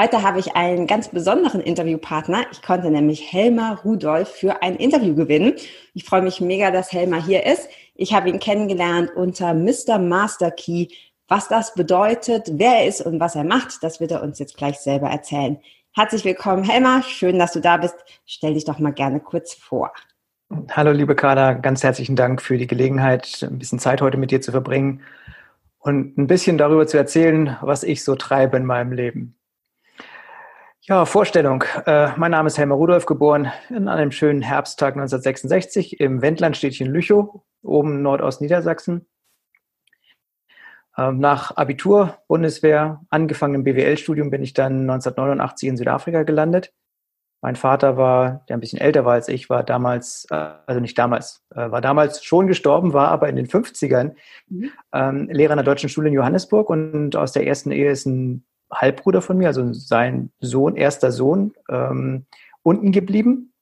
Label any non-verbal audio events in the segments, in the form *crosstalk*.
Heute habe ich einen ganz besonderen Interviewpartner. Ich konnte nämlich Helmar Rudolf für ein Interview gewinnen. Ich freue mich mega, dass Helmar hier ist. Ich habe ihn kennengelernt unter Mr. Master Key. Was das bedeutet, wer er ist und was er macht, das wird er uns jetzt gleich selber erzählen. Herzlich willkommen, Helmar. Schön, dass du da bist. Stell dich doch mal gerne kurz vor. Hallo, liebe Carla. Ganz herzlichen Dank für die Gelegenheit, ein bisschen Zeit heute mit dir zu verbringen und ein bisschen darüber zu erzählen, was ich so treibe in meinem Leben. Ja, Vorstellung. Äh, mein Name ist Helmer Rudolf, geboren in einem schönen Herbsttag 1966 im Wendlandstädtchen Lüchow, oben Nordostniedersachsen. Ähm, nach Abitur, Bundeswehr, angefangen im BWL-Studium bin ich dann 1989 in Südafrika gelandet. Mein Vater war, der ein bisschen älter war als ich, war damals, äh, also nicht damals, äh, war damals schon gestorben, war aber in den 50ern mhm. ähm, Lehrer an der Deutschen Schule in Johannesburg und aus der ersten Ehe ist ein Halbbruder von mir, also sein Sohn, erster Sohn, ähm, unten geblieben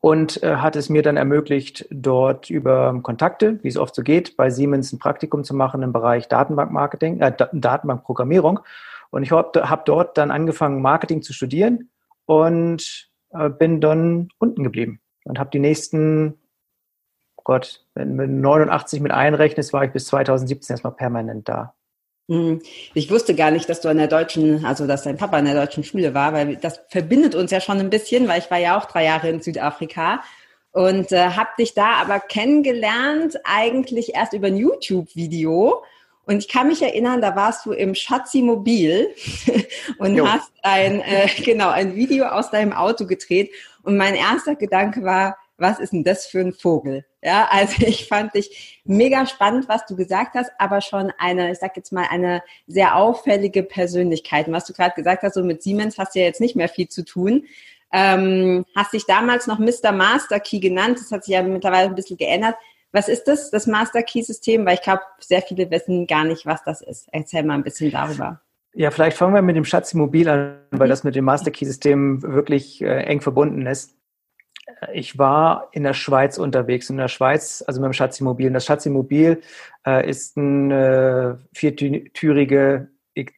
und äh, hat es mir dann ermöglicht, dort über Kontakte, wie es oft so geht, bei Siemens ein Praktikum zu machen im Bereich Datenbankmarketing, äh, Datenbankprogrammierung. Und ich habe hab dort dann angefangen, Marketing zu studieren und äh, bin dann unten geblieben und habe die nächsten, Gott, wenn du 89 mit einrechnest, war ich bis 2017 erstmal permanent da. Hm. Ich wusste gar nicht, dass du an der deutschen, also dass dein Papa an der deutschen Schule war, weil das verbindet uns ja schon ein bisschen, weil ich war ja auch drei Jahre in Südafrika und äh, habe dich da aber kennengelernt eigentlich erst über ein YouTube-Video. Und ich kann mich erinnern, da warst du im Schatzi-Mobil *laughs* und jo. hast ein, äh, genau, ein Video aus deinem Auto gedreht. Und mein erster Gedanke war, was ist denn das für ein Vogel? Ja, also *laughs* ich fand dich mega spannend, was du gesagt hast, aber schon eine, ich sag jetzt mal, eine sehr auffällige Persönlichkeit. Und was du gerade gesagt hast, so mit Siemens hast du ja jetzt nicht mehr viel zu tun. Ähm, hast dich damals noch Mr. Master Key genannt, das hat sich ja mittlerweile ein bisschen geändert. Was ist das, das Master Key System? Weil ich glaube, sehr viele wissen gar nicht, was das ist. Erzähl mal ein bisschen darüber. Ja, vielleicht fangen wir mit dem Schatz Immobil an, weil mhm. das mit dem Master Key System wirklich äh, eng verbunden ist ich war in der Schweiz unterwegs. In der Schweiz, also mit dem Schatzimmobil. Und das Schatzimmobil äh, ist eine viertürige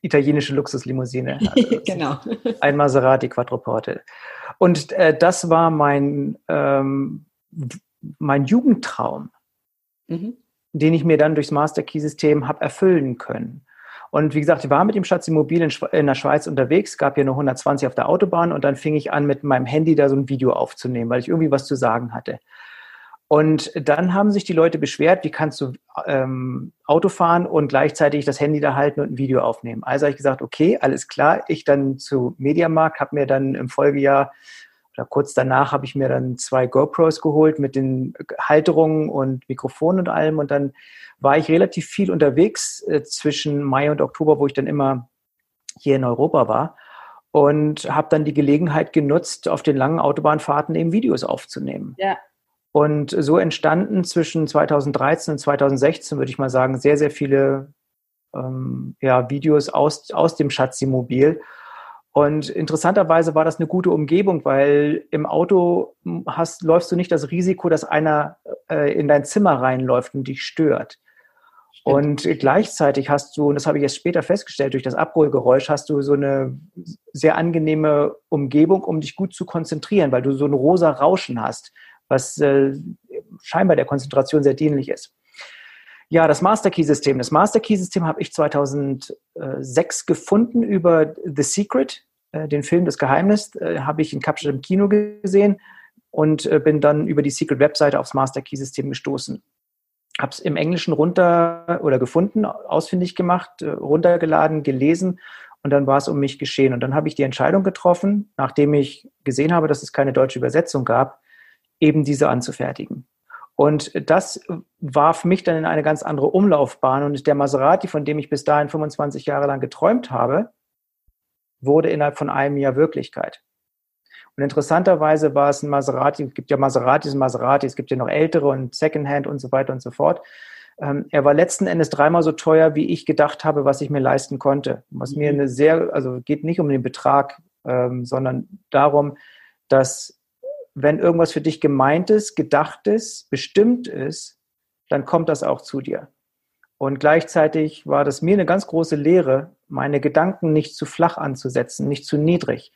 italienische Luxuslimousine. *laughs* Also genau. Ein Maserati Quattroporte. Und äh, das war mein, ähm, mein Jugendtraum, mhm. den ich mir dann durchs Master Key System habe erfüllen können. Und wie gesagt, ich war mit dem Schatzimmobil in, in der Schweiz unterwegs, gab hier nur 120 auf der Autobahn und dann fing ich an, mit meinem Handy da so ein Video aufzunehmen, weil ich irgendwie was zu sagen hatte. Und dann haben sich die Leute beschwert, wie kannst du ähm, Auto fahren und gleichzeitig das Handy da halten und ein Video aufnehmen. Also habe ich gesagt, okay, alles klar. Ich dann zu Mediamarkt, habe mir dann im Folgejahr oder kurz danach habe ich mir dann zwei GoPros geholt mit den Halterungen und Mikrofonen und allem und dann war ich relativ viel unterwegs äh, zwischen Mai und Oktober, wo ich dann immer hier in Europa war und habe dann die Gelegenheit genutzt, auf den langen Autobahnfahrten eben Videos aufzunehmen. Ja. Und so entstanden zwischen 2013 und 2016, würde ich mal sagen, sehr, sehr viele ähm, ja, Videos aus, aus dem Schatzimobil. Und interessanterweise war das eine gute Umgebung, weil im Auto hast, läufst du nicht das Risiko, dass einer äh, in dein Zimmer reinläuft und dich stört. Und gleichzeitig hast du, und das habe ich erst später festgestellt, durch das Abholgeräusch hast du so eine sehr angenehme Umgebung, um dich gut zu konzentrieren, weil du so ein rosa Rauschen hast, was äh, scheinbar der Konzentration sehr dienlich ist. Ja, das Master Key System. Das Master Key System habe ich 2006 gefunden über The Secret, äh, den Film Das Geheimnis, äh, habe ich in Kapstadt im Kino gesehen und äh, bin dann über die Secret Webseite aufs Master Key System gestoßen habe es im Englischen runter oder gefunden, ausfindig gemacht, runtergeladen, gelesen und dann war es um mich geschehen. Und dann habe ich die Entscheidung getroffen, nachdem ich gesehen habe, dass es keine deutsche Übersetzung gab, eben diese anzufertigen. Und das warf mich dann in eine ganz andere Umlaufbahn. Und der Maserati, von dem ich bis dahin 25 Jahre lang geträumt habe, wurde innerhalb von einem Jahr Wirklichkeit. Und interessanterweise war es ein Maserati, es gibt ja Maseratis und Maserati, es gibt ja noch ältere und Secondhand und so weiter und so fort. Ähm, er war letzten Endes dreimal so teuer, wie ich gedacht habe, was ich mir leisten konnte. Was mir mhm. eine sehr, also geht nicht um den Betrag, ähm, sondern darum, dass wenn irgendwas für dich gemeint ist, gedacht ist, bestimmt ist, dann kommt das auch zu dir. Und gleichzeitig war das mir eine ganz große Lehre, meine Gedanken nicht zu flach anzusetzen, nicht zu niedrig.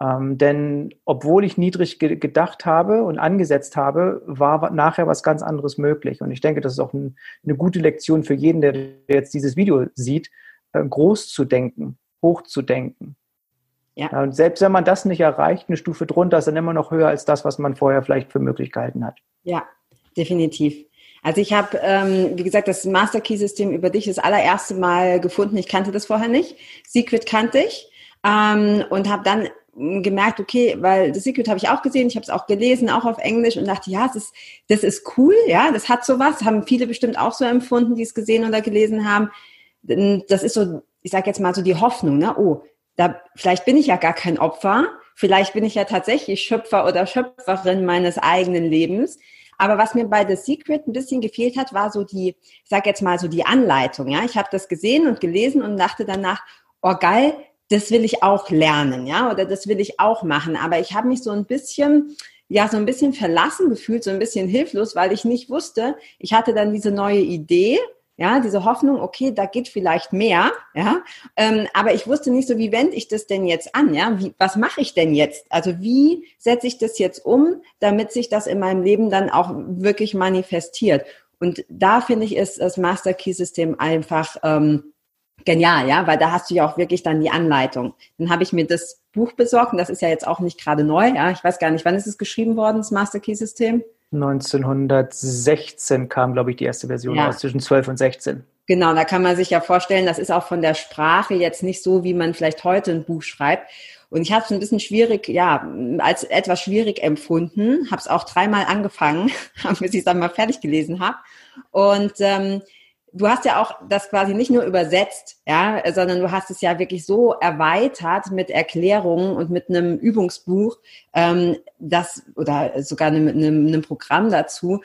Ähm, denn obwohl ich niedrig ge gedacht habe und angesetzt habe, war nachher was ganz anderes möglich. Und ich denke, das ist auch ein, eine gute Lektion für jeden, der jetzt dieses Video sieht, äh, groß zu denken, hoch zu denken. Ja. ja. Und selbst wenn man das nicht erreicht, eine Stufe drunter ist dann immer noch höher als das, was man vorher vielleicht für möglich gehalten hat. Ja, definitiv. Also ich habe, ähm, wie gesagt, das Master Key System über dich das allererste Mal gefunden. Ich kannte das vorher nicht. Secret kannte ich ähm, und habe dann gemerkt, okay, weil das Secret habe ich auch gesehen, ich habe es auch gelesen, auch auf Englisch und dachte, ja, das ist, das ist cool, ja, das hat sowas, haben viele bestimmt auch so empfunden, die es gesehen oder gelesen haben. Das ist so, ich sage jetzt mal so die Hoffnung, ne? Oh, da vielleicht bin ich ja gar kein Opfer, vielleicht bin ich ja tatsächlich Schöpfer oder Schöpferin meines eigenen Lebens. Aber was mir bei The Secret ein bisschen gefehlt hat, war so die, ich sage jetzt mal so die Anleitung. Ja, ich habe das gesehen und gelesen und dachte danach, oh geil, das will ich auch lernen, ja, oder das will ich auch machen. Aber ich habe mich so ein bisschen, ja, so ein bisschen verlassen gefühlt, so ein bisschen hilflos, weil ich nicht wusste, ich hatte dann diese neue Idee, ja, diese Hoffnung, okay, da geht vielleicht mehr, ja, ähm, aber ich wusste nicht so, wie wende ich das denn jetzt an, ja, wie, was mache ich denn jetzt? Also wie setze ich das jetzt um, damit sich das in meinem Leben dann auch wirklich manifestiert? Und da finde ich, ist das Master Key System einfach ähm, genial, ja, weil da hast du ja auch wirklich dann die Anleitung. Dann habe ich mir das Buch besorgt und das ist ja jetzt auch nicht gerade neu, ja, ich weiß gar nicht, wann ist es geschrieben worden, das Master Key System? 1916 kam, glaube ich, die erste Version ja. aus, zwischen 12 und 16. Genau, da kann man sich ja vorstellen, das ist auch von der Sprache jetzt nicht so, wie man vielleicht heute ein Buch schreibt. Und ich habe es ein bisschen schwierig, ja, als etwas schwierig empfunden, habe es auch dreimal angefangen, *laughs* bis ich es dann mal fertig gelesen habe. Und ähm, du hast ja auch das quasi nicht nur übersetzt, ja, sondern du hast es ja wirklich so erweitert mit Erklärungen und mit einem Übungsbuch, ähm, das oder sogar einem, einem, einem Programm dazu,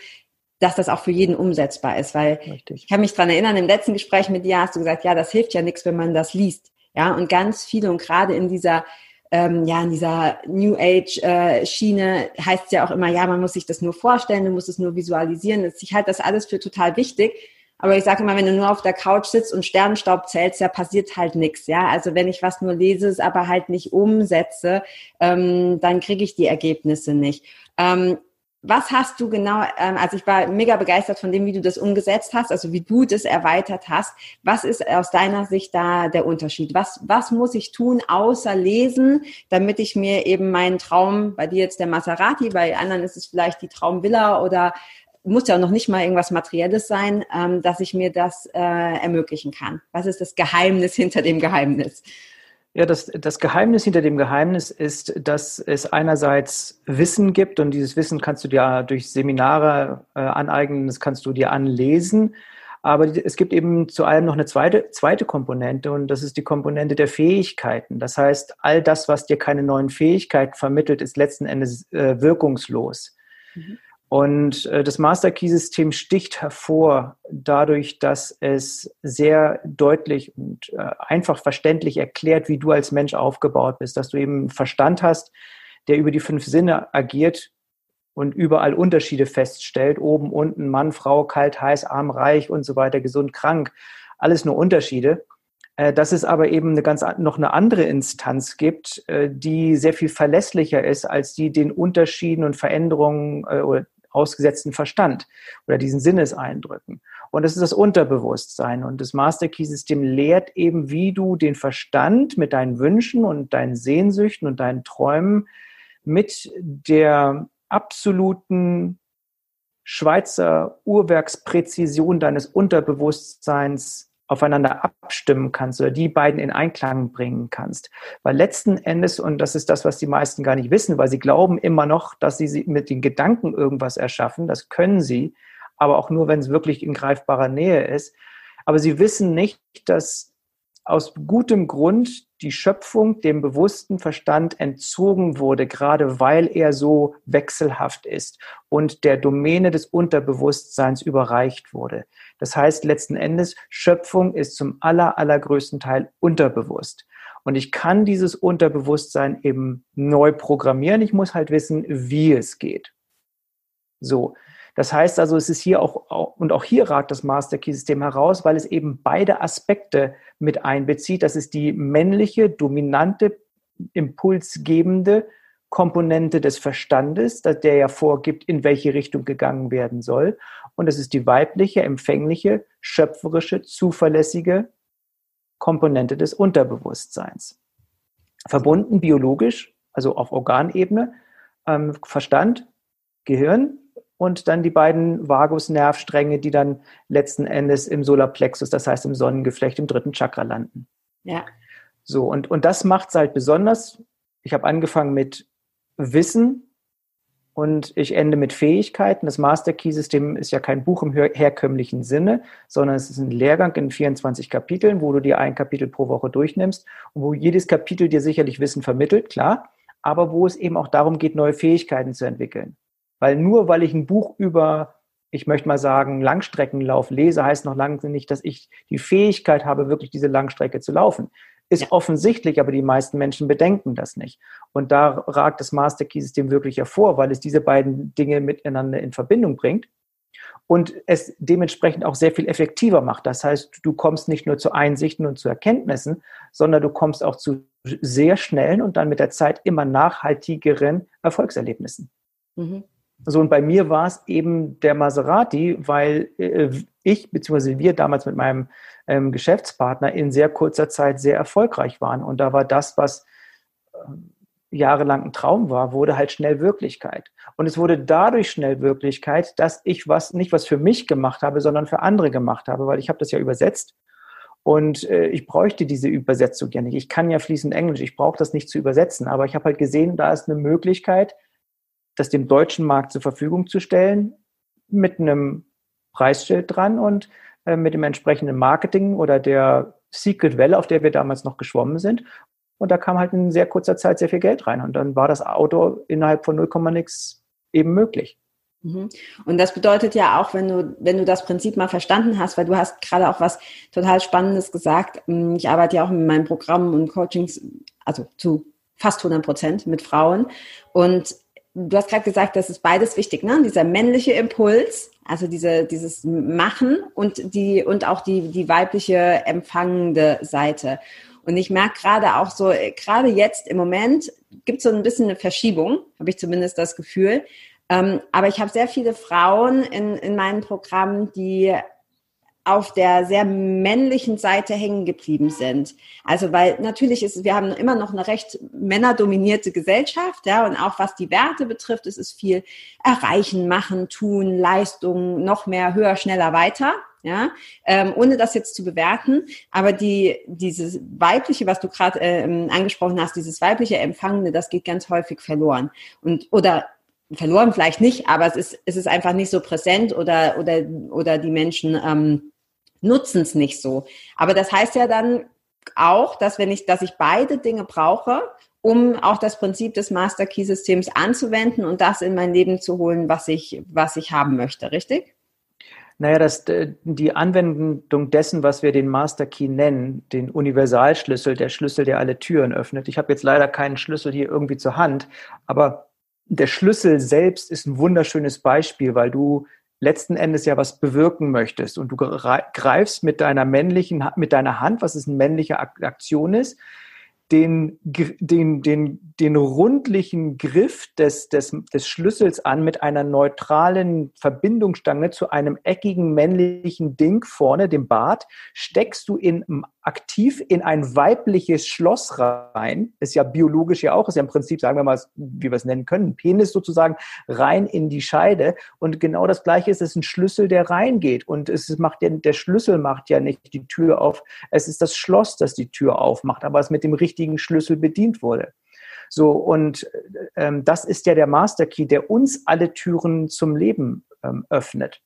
dass das auch für jeden umsetzbar ist. Weil Richtig. ich kann mich dran erinnern, im letzten Gespräch mit dir hast du gesagt, ja, das hilft ja nichts, wenn man das liest. Ja, und ganz viele und gerade in dieser ähm, ja, in dieser New Age äh, Schiene heißt es ja auch immer, ja, man muss sich das nur vorstellen, du musst es nur visualisieren. Ich halte das alles für total wichtig. Aber ich sage immer, wenn du nur auf der Couch sitzt und Sternenstaub zählst, ja, passiert halt nichts. Ja, also wenn ich was nur lese, es aber halt nicht umsetze, ähm, dann kriege ich die Ergebnisse nicht. Ähm, was hast du genau, ähm, also ich war mega begeistert von dem, wie du das umgesetzt hast, also wie du das erweitert hast. Was ist aus deiner Sicht da der Unterschied? Was, was muss ich tun, außer lesen, damit ich mir eben meinen Traum, bei dir jetzt der Maserati, bei anderen ist es vielleicht die Traumvilla oder muss ja noch nicht mal irgendwas Materielles sein, ähm, dass ich mir das äh, ermöglichen kann. Was ist das Geheimnis hinter dem Geheimnis? Ja, das, das Geheimnis hinter dem Geheimnis ist, dass es einerseits Wissen gibt und dieses Wissen kannst du dir durch Seminare äh, aneignen, das kannst du dir anlesen. Aber es gibt eben zu allem noch eine zweite, zweite Komponente und das ist die Komponente der Fähigkeiten. Das heißt, all das, was dir keine neuen Fähigkeiten vermittelt, ist letzten Endes äh, wirkungslos. Mhm. Und äh, das Master Key System sticht hervor dadurch, dass es sehr deutlich und äh, einfach verständlich erklärt, wie du als Mensch aufgebaut bist, dass du eben Verstand hast, der über die fünf Sinne agiert und überall Unterschiede feststellt, oben, unten, Mann, Frau, kalt, heiß, arm, reich und so weiter, gesund, krank, alles nur Unterschiede. Äh, dass es aber eben eine ganz noch eine andere Instanz gibt, die sehr viel verlässlicher ist als die den Unterschieden und Veränderungen oder ausgesetzten Verstand oder diesen Sinneseindrücken. Und das ist das Unterbewusstsein. Und das Master Key System lehrt eben, wie du den Verstand mit deinen Wünschen und deinen Sehnsüchten und deinen Träumen mit der absoluten Schweizer Uhrwerkspräzision deines Unterbewusstseins aufeinander abstimmen kannst oder die beiden in Einklang bringen kannst. Weil letzten Endes, und das ist das, was die meisten gar nicht wissen, weil sie glauben immer noch, dass sie mit den Gedanken irgendwas erschaffen, das können sie, aber auch nur, wenn es wirklich in greifbarer Nähe ist. Aber sie wissen nicht, dass aus gutem Grund die Schöpfung dem bewussten Verstand entzogen wurde, gerade weil er so wechselhaft ist und der Domäne des Unterbewusstseins überreicht wurde. Das heißt letzten Endes, Schöpfung ist zum aller, allergrößten Teil unterbewusst. Und ich kann dieses Unterbewusstsein eben neu programmieren. Ich muss halt wissen, wie es geht. So. Das heißt also, es ist hier auch, und auch hier ragt das Master Key System heraus, weil es eben beide Aspekte mit einbezieht. Das ist die männliche, dominante, impulsgebende Komponente des Verstandes, der ja vorgibt, in welche Richtung gegangen werden soll. Und es ist die weibliche, empfängliche, schöpferische, zuverlässige Komponente des Unterbewusstseins. Verbunden biologisch, also auf Organebene, ähm, Verstand, Gehirn und dann die beiden Vagusnervstränge, die dann letzten Endes im Solarplexus, das heißt im Sonnengeflecht, im dritten Chakra landen. Ja. So, und, und das macht es halt besonders. Ich habe angefangen mit Wissen, und ich ende mit Fähigkeiten. Das Master Key System ist ja kein Buch im herkömmlichen Sinne, sondern es ist ein Lehrgang in 24 Kapiteln, wo du dir ein Kapitel pro Woche durchnimmst und wo jedes Kapitel dir sicherlich Wissen vermittelt, klar, aber wo es eben auch darum geht, neue Fähigkeiten zu entwickeln. Weil nur weil ich ein Buch über, ich möchte mal sagen, Langstreckenlauf lese, heißt noch lange nicht, dass ich die Fähigkeit habe, wirklich diese Langstrecke zu laufen ist ja. offensichtlich, aber die meisten Menschen bedenken das nicht. Und da ragt das Master Key System wirklich hervor, weil es diese beiden Dinge miteinander in Verbindung bringt und es dementsprechend auch sehr viel effektiver macht. Das heißt, du kommst nicht nur zu Einsichten und zu Erkenntnissen, sondern du kommst auch zu sehr schnellen und dann mit der Zeit immer nachhaltigeren Erfolgserlebnissen. Mhm. So, und bei mir war es eben der Maserati, weil äh, ich bzw. wir damals mit meinem ähm, Geschäftspartner in sehr kurzer Zeit sehr erfolgreich waren. Und da war das, was äh, jahrelang ein Traum war, wurde halt schnell Wirklichkeit. Und es wurde dadurch schnell Wirklichkeit, dass ich was nicht was für mich gemacht habe, sondern für andere gemacht habe, weil ich habe das ja übersetzt. Und äh, ich bräuchte diese Übersetzung ja nicht. Ich kann ja fließend Englisch, ich brauche das nicht zu übersetzen. Aber ich habe halt gesehen, da ist eine Möglichkeit, das dem deutschen Markt zur Verfügung zu stellen, mit einem Preisschild dran und äh, mit dem entsprechenden Marketing oder der Secret Welle, auf der wir damals noch geschwommen sind. Und da kam halt in sehr kurzer Zeit sehr viel Geld rein. Und dann war das Auto innerhalb von 0, nix eben möglich. Mhm. Und das bedeutet ja auch, wenn du, wenn du das Prinzip mal verstanden hast, weil du hast gerade auch was total Spannendes gesagt. Hm, ich arbeite ja auch mit meinem Programm und Coachings, also zu fast 100 Prozent mit Frauen. Und du hast gerade gesagt, das ist beides wichtig, ne? Dieser männliche Impuls, also diese, dieses Machen und die, und auch die, die weibliche empfangende Seite. Und ich merke gerade auch so, gerade jetzt im Moment gibt es so ein bisschen eine Verschiebung, habe ich zumindest das Gefühl. Ähm, aber ich habe sehr viele Frauen in, in meinem Programm, die auf der sehr männlichen Seite hängen geblieben sind. Also weil natürlich ist, wir haben immer noch eine recht männerdominierte Gesellschaft, ja, und auch was die Werte betrifft, ist es viel erreichen, machen, tun, Leistung, noch mehr, höher, schneller, weiter. Ja, ähm, ohne das jetzt zu bewerten, aber die dieses weibliche, was du gerade äh, angesprochen hast, dieses weibliche Empfangene, das geht ganz häufig verloren und oder verloren vielleicht nicht, aber es ist es ist einfach nicht so präsent oder oder oder die Menschen ähm, nutzen es nicht so. Aber das heißt ja dann auch, dass wenn ich, dass ich beide Dinge brauche, um auch das Prinzip des Master Key Systems anzuwenden und das in mein Leben zu holen, was ich, was ich haben möchte, richtig? Naja, das, die Anwendung dessen, was wir den Master Key nennen, den Universalschlüssel, der Schlüssel, der alle Türen öffnet. Ich habe jetzt leider keinen Schlüssel hier irgendwie zur Hand, aber der Schlüssel selbst ist ein wunderschönes Beispiel, weil du letzten Endes ja was bewirken möchtest. Und du greifst mit deiner männlichen, mit deiner Hand, was es eine männliche Aktion ist, den, den, den, den rundlichen Griff des, des, des Schlüssels an mit einer neutralen Verbindungsstange zu einem eckigen männlichen Ding vorne, dem Bart, steckst du in, aktiv in ein weibliches Schloss rein, ist ja biologisch ja auch, ist ja im Prinzip, sagen wir mal, wie wir es nennen können, Penis sozusagen rein in die Scheide und genau das gleiche ist, es ist ein Schlüssel, der reingeht und es macht ja, der Schlüssel macht ja nicht die Tür auf, es ist das Schloss, das die Tür aufmacht, aber es mit dem richtigen Schlüssel bedient wurde. So, und ähm, das ist ja der Master Key, der uns alle Türen zum Leben ähm, öffnet.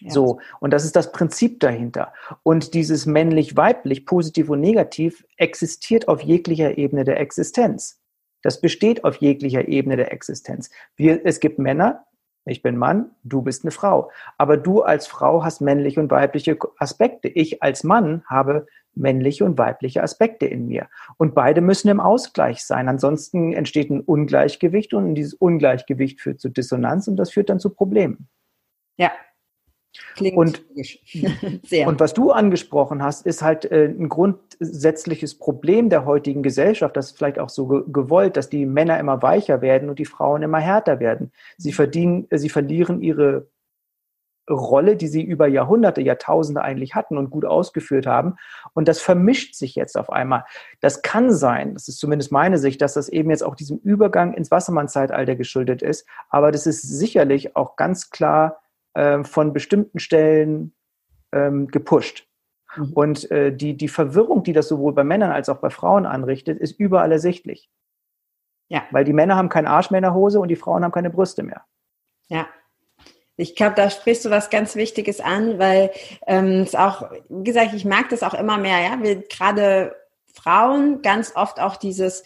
Ja. So, und das ist das Prinzip dahinter. Und dieses männlich-weiblich, positiv und negativ, existiert auf jeglicher Ebene der Existenz. Das besteht auf jeglicher Ebene der Existenz. Wir, es gibt Männer, ich bin Mann, du bist eine Frau. Aber du als Frau hast männliche und weibliche Aspekte. Ich als Mann habe männliche und weibliche Aspekte in mir. Und beide müssen im Ausgleich sein. Ansonsten entsteht ein Ungleichgewicht und dieses Ungleichgewicht führt zu Dissonanz und das führt dann zu Problemen. Ja, Klingt und, *laughs* Sehr. und was du angesprochen hast, ist halt äh, ein grundsätzliches Problem der heutigen Gesellschaft, das ist vielleicht auch so ge gewollt, dass die Männer immer weicher werden und die Frauen immer härter werden. Sie verdienen, äh, sie verlieren ihre Rolle, die sie über Jahrhunderte, Jahrtausende eigentlich hatten und gut ausgeführt haben. Und das vermischt sich jetzt auf einmal. Das kann sein, das ist zumindest meine Sicht, dass das eben jetzt auch diesem Übergang ins Wassermann-Zeitalter geschuldet ist. Aber das ist sicherlich auch ganz klar äh, von bestimmten Stellen ähm, gepusht. Mhm. Und äh, die, die Verwirrung, die das sowohl bei Männern als auch bei Frauen anrichtet, ist überall ersichtlich. Ja. Weil die Männer haben keine Arschmännerhose und die Frauen haben keine Brüste mehr. Ja. Ich glaube, da sprichst du was ganz Wichtiges an, weil ähm, es auch, wie gesagt, ich mag das auch immer mehr, ja, wir gerade Frauen ganz oft auch dieses,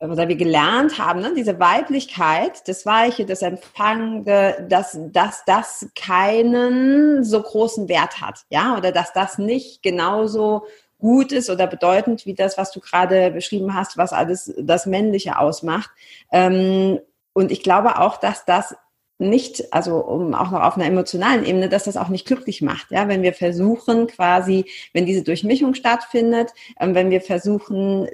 oder wir gelernt haben, ne, diese Weiblichkeit, das Weiche, das Empfangende, dass, dass das keinen so großen Wert hat, ja, oder dass das nicht genauso gut ist oder bedeutend wie das, was du gerade beschrieben hast, was alles das Männliche ausmacht. Ähm, und ich glaube auch, dass das nicht, also um auch noch auf einer emotionalen Ebene, dass das auch nicht glücklich macht. Ja, wenn wir versuchen quasi, wenn diese Durchmischung stattfindet, ähm, wenn wir versuchen,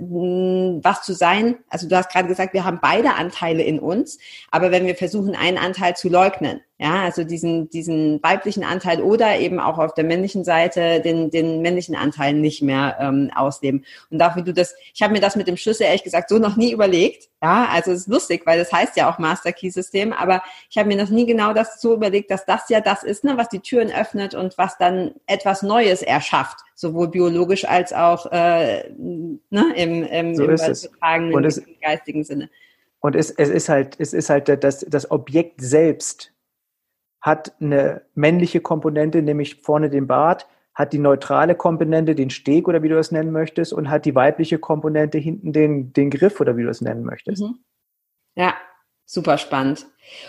was zu sein, also du hast gerade gesagt, wir haben beide Anteile in uns, aber wenn wir versuchen, einen Anteil zu leugnen, ja, also diesen, diesen weiblichen Anteil oder eben auch auf der männlichen Seite den, den männlichen Anteil nicht mehr ähm, ausleben. Und dafür du das, ich habe mir das mit dem Schlüssel ehrlich gesagt so noch nie überlegt. Ja, also es ist lustig, weil das heißt ja auch Master Key System, aber ich habe mir das nie genau das so überlegt, dass das ja das ist, ne, was die Türen öffnet und was dann etwas Neues erschafft, sowohl biologisch als auch äh, ne, im, im, so im übertragenen, geistigen Sinne. Und es, es ist halt, es ist halt das, das Objekt selbst hat eine männliche Komponente, nämlich vorne den Bart, hat die neutrale Komponente, den Steg oder wie du das nennen möchtest, und hat die weibliche Komponente hinten den, den Griff oder wie du das nennen möchtest. Mhm. Ja, super spannend.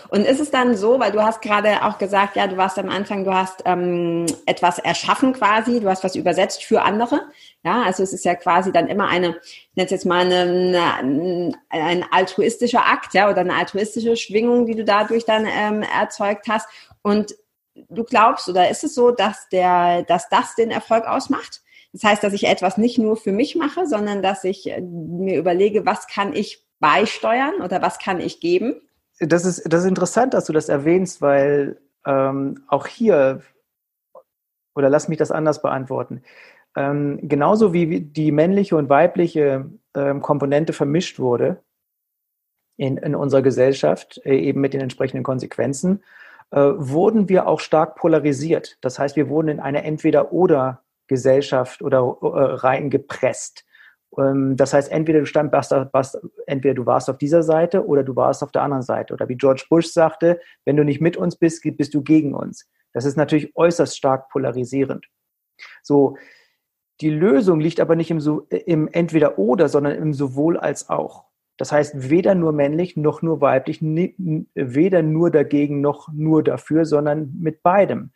Und ist es dann so, weil du hast gerade auch gesagt, ja, du warst am Anfang, du hast ähm, etwas erschaffen quasi, du hast was übersetzt für andere. Ja, also es ist ja quasi dann immer eine, ich nenne es jetzt mal eine, eine, ein altruistischer Akt, ja, oder eine altruistische Schwingung, die du dadurch dann ähm, erzeugt hast. Und du glaubst, oder ist es so, dass der, dass das den Erfolg ausmacht? Das heißt, dass ich etwas nicht nur für mich mache, sondern dass ich äh, mir überlege, was kann ich beisteuern oder was kann ich geben? Das ist, das ist interessant, dass du das erwähnst, weil ähm, auch hier, oder lass mich das anders beantworten, ähm, genauso wie die männliche und weibliche ähm, Komponente vermischt wurde in, in unserer Gesellschaft, äh, eben mit den entsprechenden Konsequenzen, äh, wurden wir auch stark polarisiert. Das heißt, wir wurden in eine Entweder-Oder-Gesellschaft oder äh, rein gepresst. Ähm, das heißt, entweder du stand, warst, warst, entweder du warst auf dieser Seite oder du warst auf der anderen Seite. Oder wie George Bush sagte, wenn du nicht mit uns bist, bist du gegen uns. Das ist natürlich äußerst stark polarisierend. So, die Lösung liegt aber nicht im, im Entweder-Oder, sondern im sowohl als auch. Das heißt, weder nur männlich noch nur weiblich, weder nur dagegen noch nur dafür, sondern mit beidem.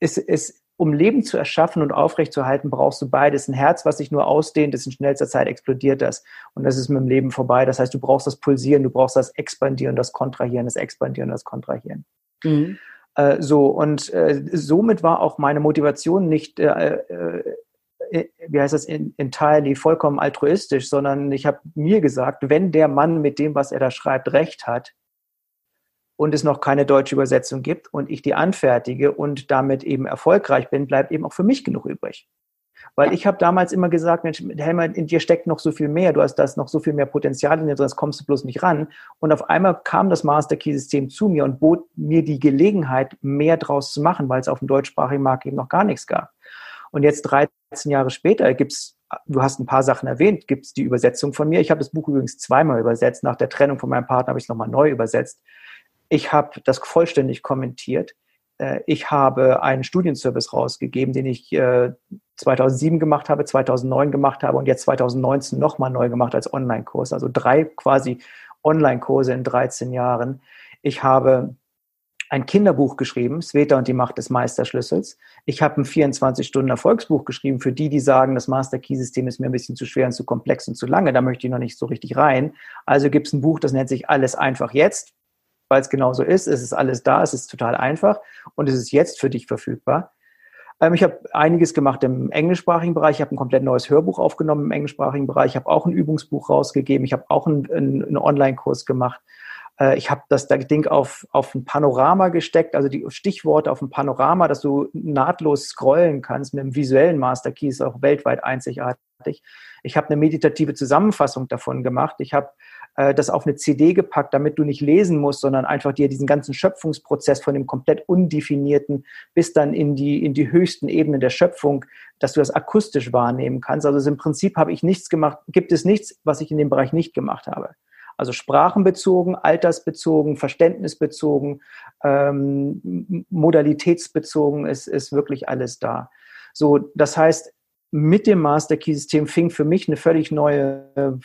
Es, es, um Leben zu erschaffen und aufrechtzuerhalten, brauchst du beides. Ein Herz, was sich nur ausdehnt, das in schnellster Zeit explodiert das. Und das ist mit dem Leben vorbei. Das heißt, du brauchst das Pulsieren, du brauchst das Expandieren, das Kontrahieren, das Expandieren, das Kontrahieren. Mhm. Äh, so, und äh, somit war auch meine Motivation nicht äh, äh äh, wie heißt das, entirely vollkommen altruistisch, sondern ich habe mir gesagt, wenn der Mann mit dem, was er da schreibt, recht hat und es noch keine deutsche Übersetzung gibt und ich die anfertige und damit eben erfolgreich bin, bleibt eben auch für mich genug übrig. Weil ich habe damals immer gesagt, Mensch, Helmer, in dir steckt noch so viel mehr, du hast das noch so viel mehr Potenzial in dir, sonst kommst du bloß nicht ran. Und auf einmal kam das Master Key System zu mir und bot mir die Gelegenheit, mehr draus zu machen, weil es auf dem deutschsprachigen Markt eben noch gar nichts gab. Und jetzt 13 Jahre später gibt's, du hast ein paar Sachen erwähnt, gibt's die Übersetzung von mir. Ich habe das Buch übrigens zweimal übersetzt. Nach der Trennung von meinem Partner habe ich es nochmal neu übersetzt. Ich habe das vollständig kommentiert. äh, ich habe einen Studienservice rausgegeben, den ich äh, 2007 gemacht habe, 2009 gemacht habe und jetzt 2019 nochmal neu gemacht als Online-Kurs. Also drei quasi Online-Kurse in 13 Jahren. Ich habe ein Kinderbuch geschrieben, Sveta und die Macht des Meisterschlüssels. Ich habe ein 24-Stunden-Erfolgsbuch geschrieben für die, die sagen, das Master-Key-System ist mir ein bisschen zu schwer und zu komplex und zu lange. Da möchte ich noch nicht so richtig rein. Also gibt es ein Buch, das nennt sich Alles einfach jetzt, weil es genauso ist. Es ist alles da, es ist total einfach und es ist jetzt für dich verfügbar. Ähm, ich habe einiges gemacht im englischsprachigen Bereich. Ich habe ein komplett neues Hörbuch aufgenommen im englischsprachigen Bereich. Ich habe auch ein Übungsbuch rausgegeben. Ich habe auch einen, einen Online-Kurs gemacht. Äh, ich habe das Ding auf, auf ein Panorama gesteckt, also die Stichworte auf ein Panorama, dass du nahtlos scrollen kannst mit einem visuellen Master Key, ist auch weltweit einzigartig. Ich habe eine meditative Zusammenfassung davon gemacht. Ich habe äh, das auf eine CD gepackt, damit du nicht lesen musst, sondern einfach dir diesen ganzen Schöpfungsprozess von dem komplett undefinierten bis dann in die, in die höchsten Ebenen der Schöpfung, dass du das akustisch wahrnehmen kannst. Also im Prinzip habe ich nichts gemacht, gibt es nichts, was ich in dem Bereich nicht gemacht habe. Also sprachenbezogen, altersbezogen, verständnisbezogen, ähm, modalitätsbezogen ist, ist wirklich alles da. So, das heißt, mit dem Master Key System fing für mich eine völlig neue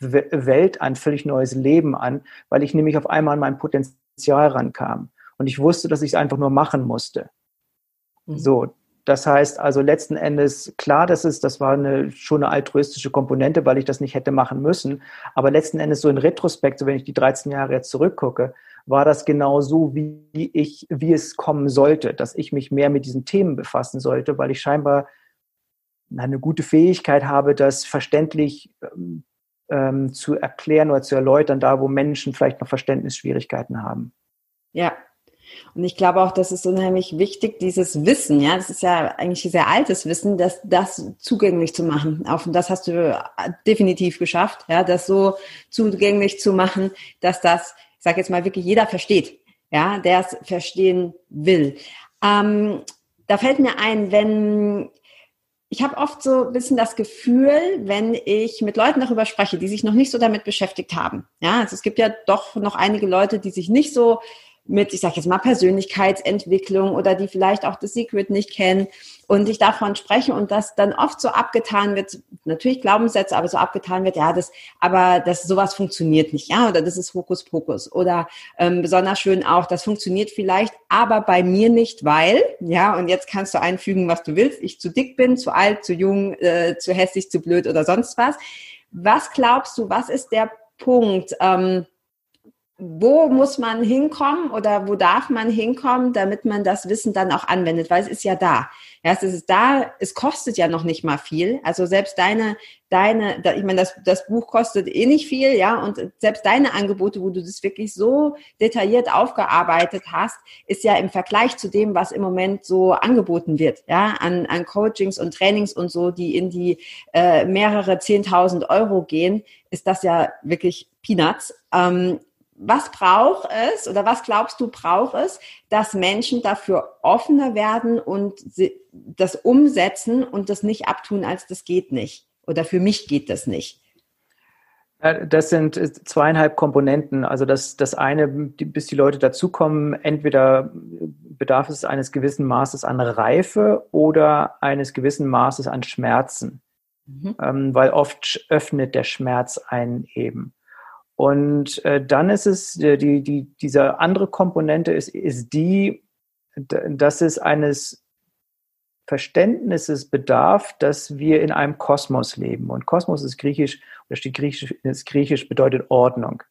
Welt an, völlig neues Leben an, weil ich nämlich auf einmal an mein Potenzial rankam. Und ich wusste, dass ich es einfach nur machen musste. Mhm. So, das heißt also letzten Endes, klar, das ist, das war eine, schon eine altruistische Komponente, weil ich das nicht hätte machen müssen. Aber letzten Endes so in Retrospekt, so wenn ich die 13 Jahre jetzt zurückgucke, war das genau so, wie ich, wie es kommen sollte, dass ich mich mehr mit diesen Themen befassen sollte, weil ich scheinbar eine gute Fähigkeit habe, das verständlich ähm, ähm, zu erklären oder zu erläutern, da wo Menschen vielleicht noch Verständnisschwierigkeiten haben. Ja, und ich glaube auch, das ist unheimlich wichtig, dieses Wissen, ja, das ist ja eigentlich sehr altes Wissen, dass das zugänglich zu machen. Auch das hast du definitiv geschafft, ja, das so zugänglich zu machen, dass das, ich sage jetzt mal wirklich jeder versteht, ja, der es verstehen will. Ähm, da fällt mir ein, wenn ich habe oft so ein bisschen das Gefühl, wenn ich mit Leuten darüber spreche, die sich noch nicht so damit beschäftigt haben. Ja, also es gibt ja doch noch einige Leute, die sich nicht so mit, ich sage jetzt mal, Persönlichkeitsentwicklung oder die vielleicht auch das Secret nicht kennen und ich davon spreche und das dann oft so abgetan wird, natürlich Glaubenssätze, aber so abgetan wird, ja, das, aber das sowas funktioniert nicht, ja, oder das ist Hokuspokus oder ähm, besonders schön auch, das funktioniert vielleicht, aber bei mir nicht, weil, ja, und jetzt kannst du einfügen, was du willst, ich zu dick bin, zu alt, zu jung, äh, zu hässlich, zu blöd oder sonst was. Was glaubst du, was ist der Punkt? Ähm, wo muss man hinkommen oder wo darf man hinkommen, damit man das Wissen dann auch anwendet, weil es ist ja da. Ja, es ist da, es kostet ja noch nicht mal viel. Also selbst deine, deine, ich meine, das, das Buch kostet eh nicht viel, ja, und selbst deine Angebote, wo du das wirklich so detailliert aufgearbeitet hast, ist ja im Vergleich zu dem, was im Moment so angeboten wird, ja, an, an Coachings und Trainings und so, die in die äh, mehrere zehntausend Euro gehen, ist das ja wirklich Peanuts. Ähm, was braucht es oder was glaubst du braucht es, dass Menschen dafür offener werden und das umsetzen und das nicht abtun, als das geht nicht oder für mich geht das nicht? Das sind zweieinhalb Komponenten. Also das, das eine, bis die Leute dazukommen, entweder bedarf es eines gewissen Maßes an Reife oder eines gewissen Maßes an Schmerzen. Mhm. Ähm, weil oft öffnet der Schmerz einen eben. Und äh, dann ist es, äh, die, die, diese andere Komponente ist, ist die, dass es eines Verständnisses bedarf, dass wir in einem Kosmos leben. Und Kosmos ist griechisch, oder steht griechisch, ist griechisch bedeutet Ordnung.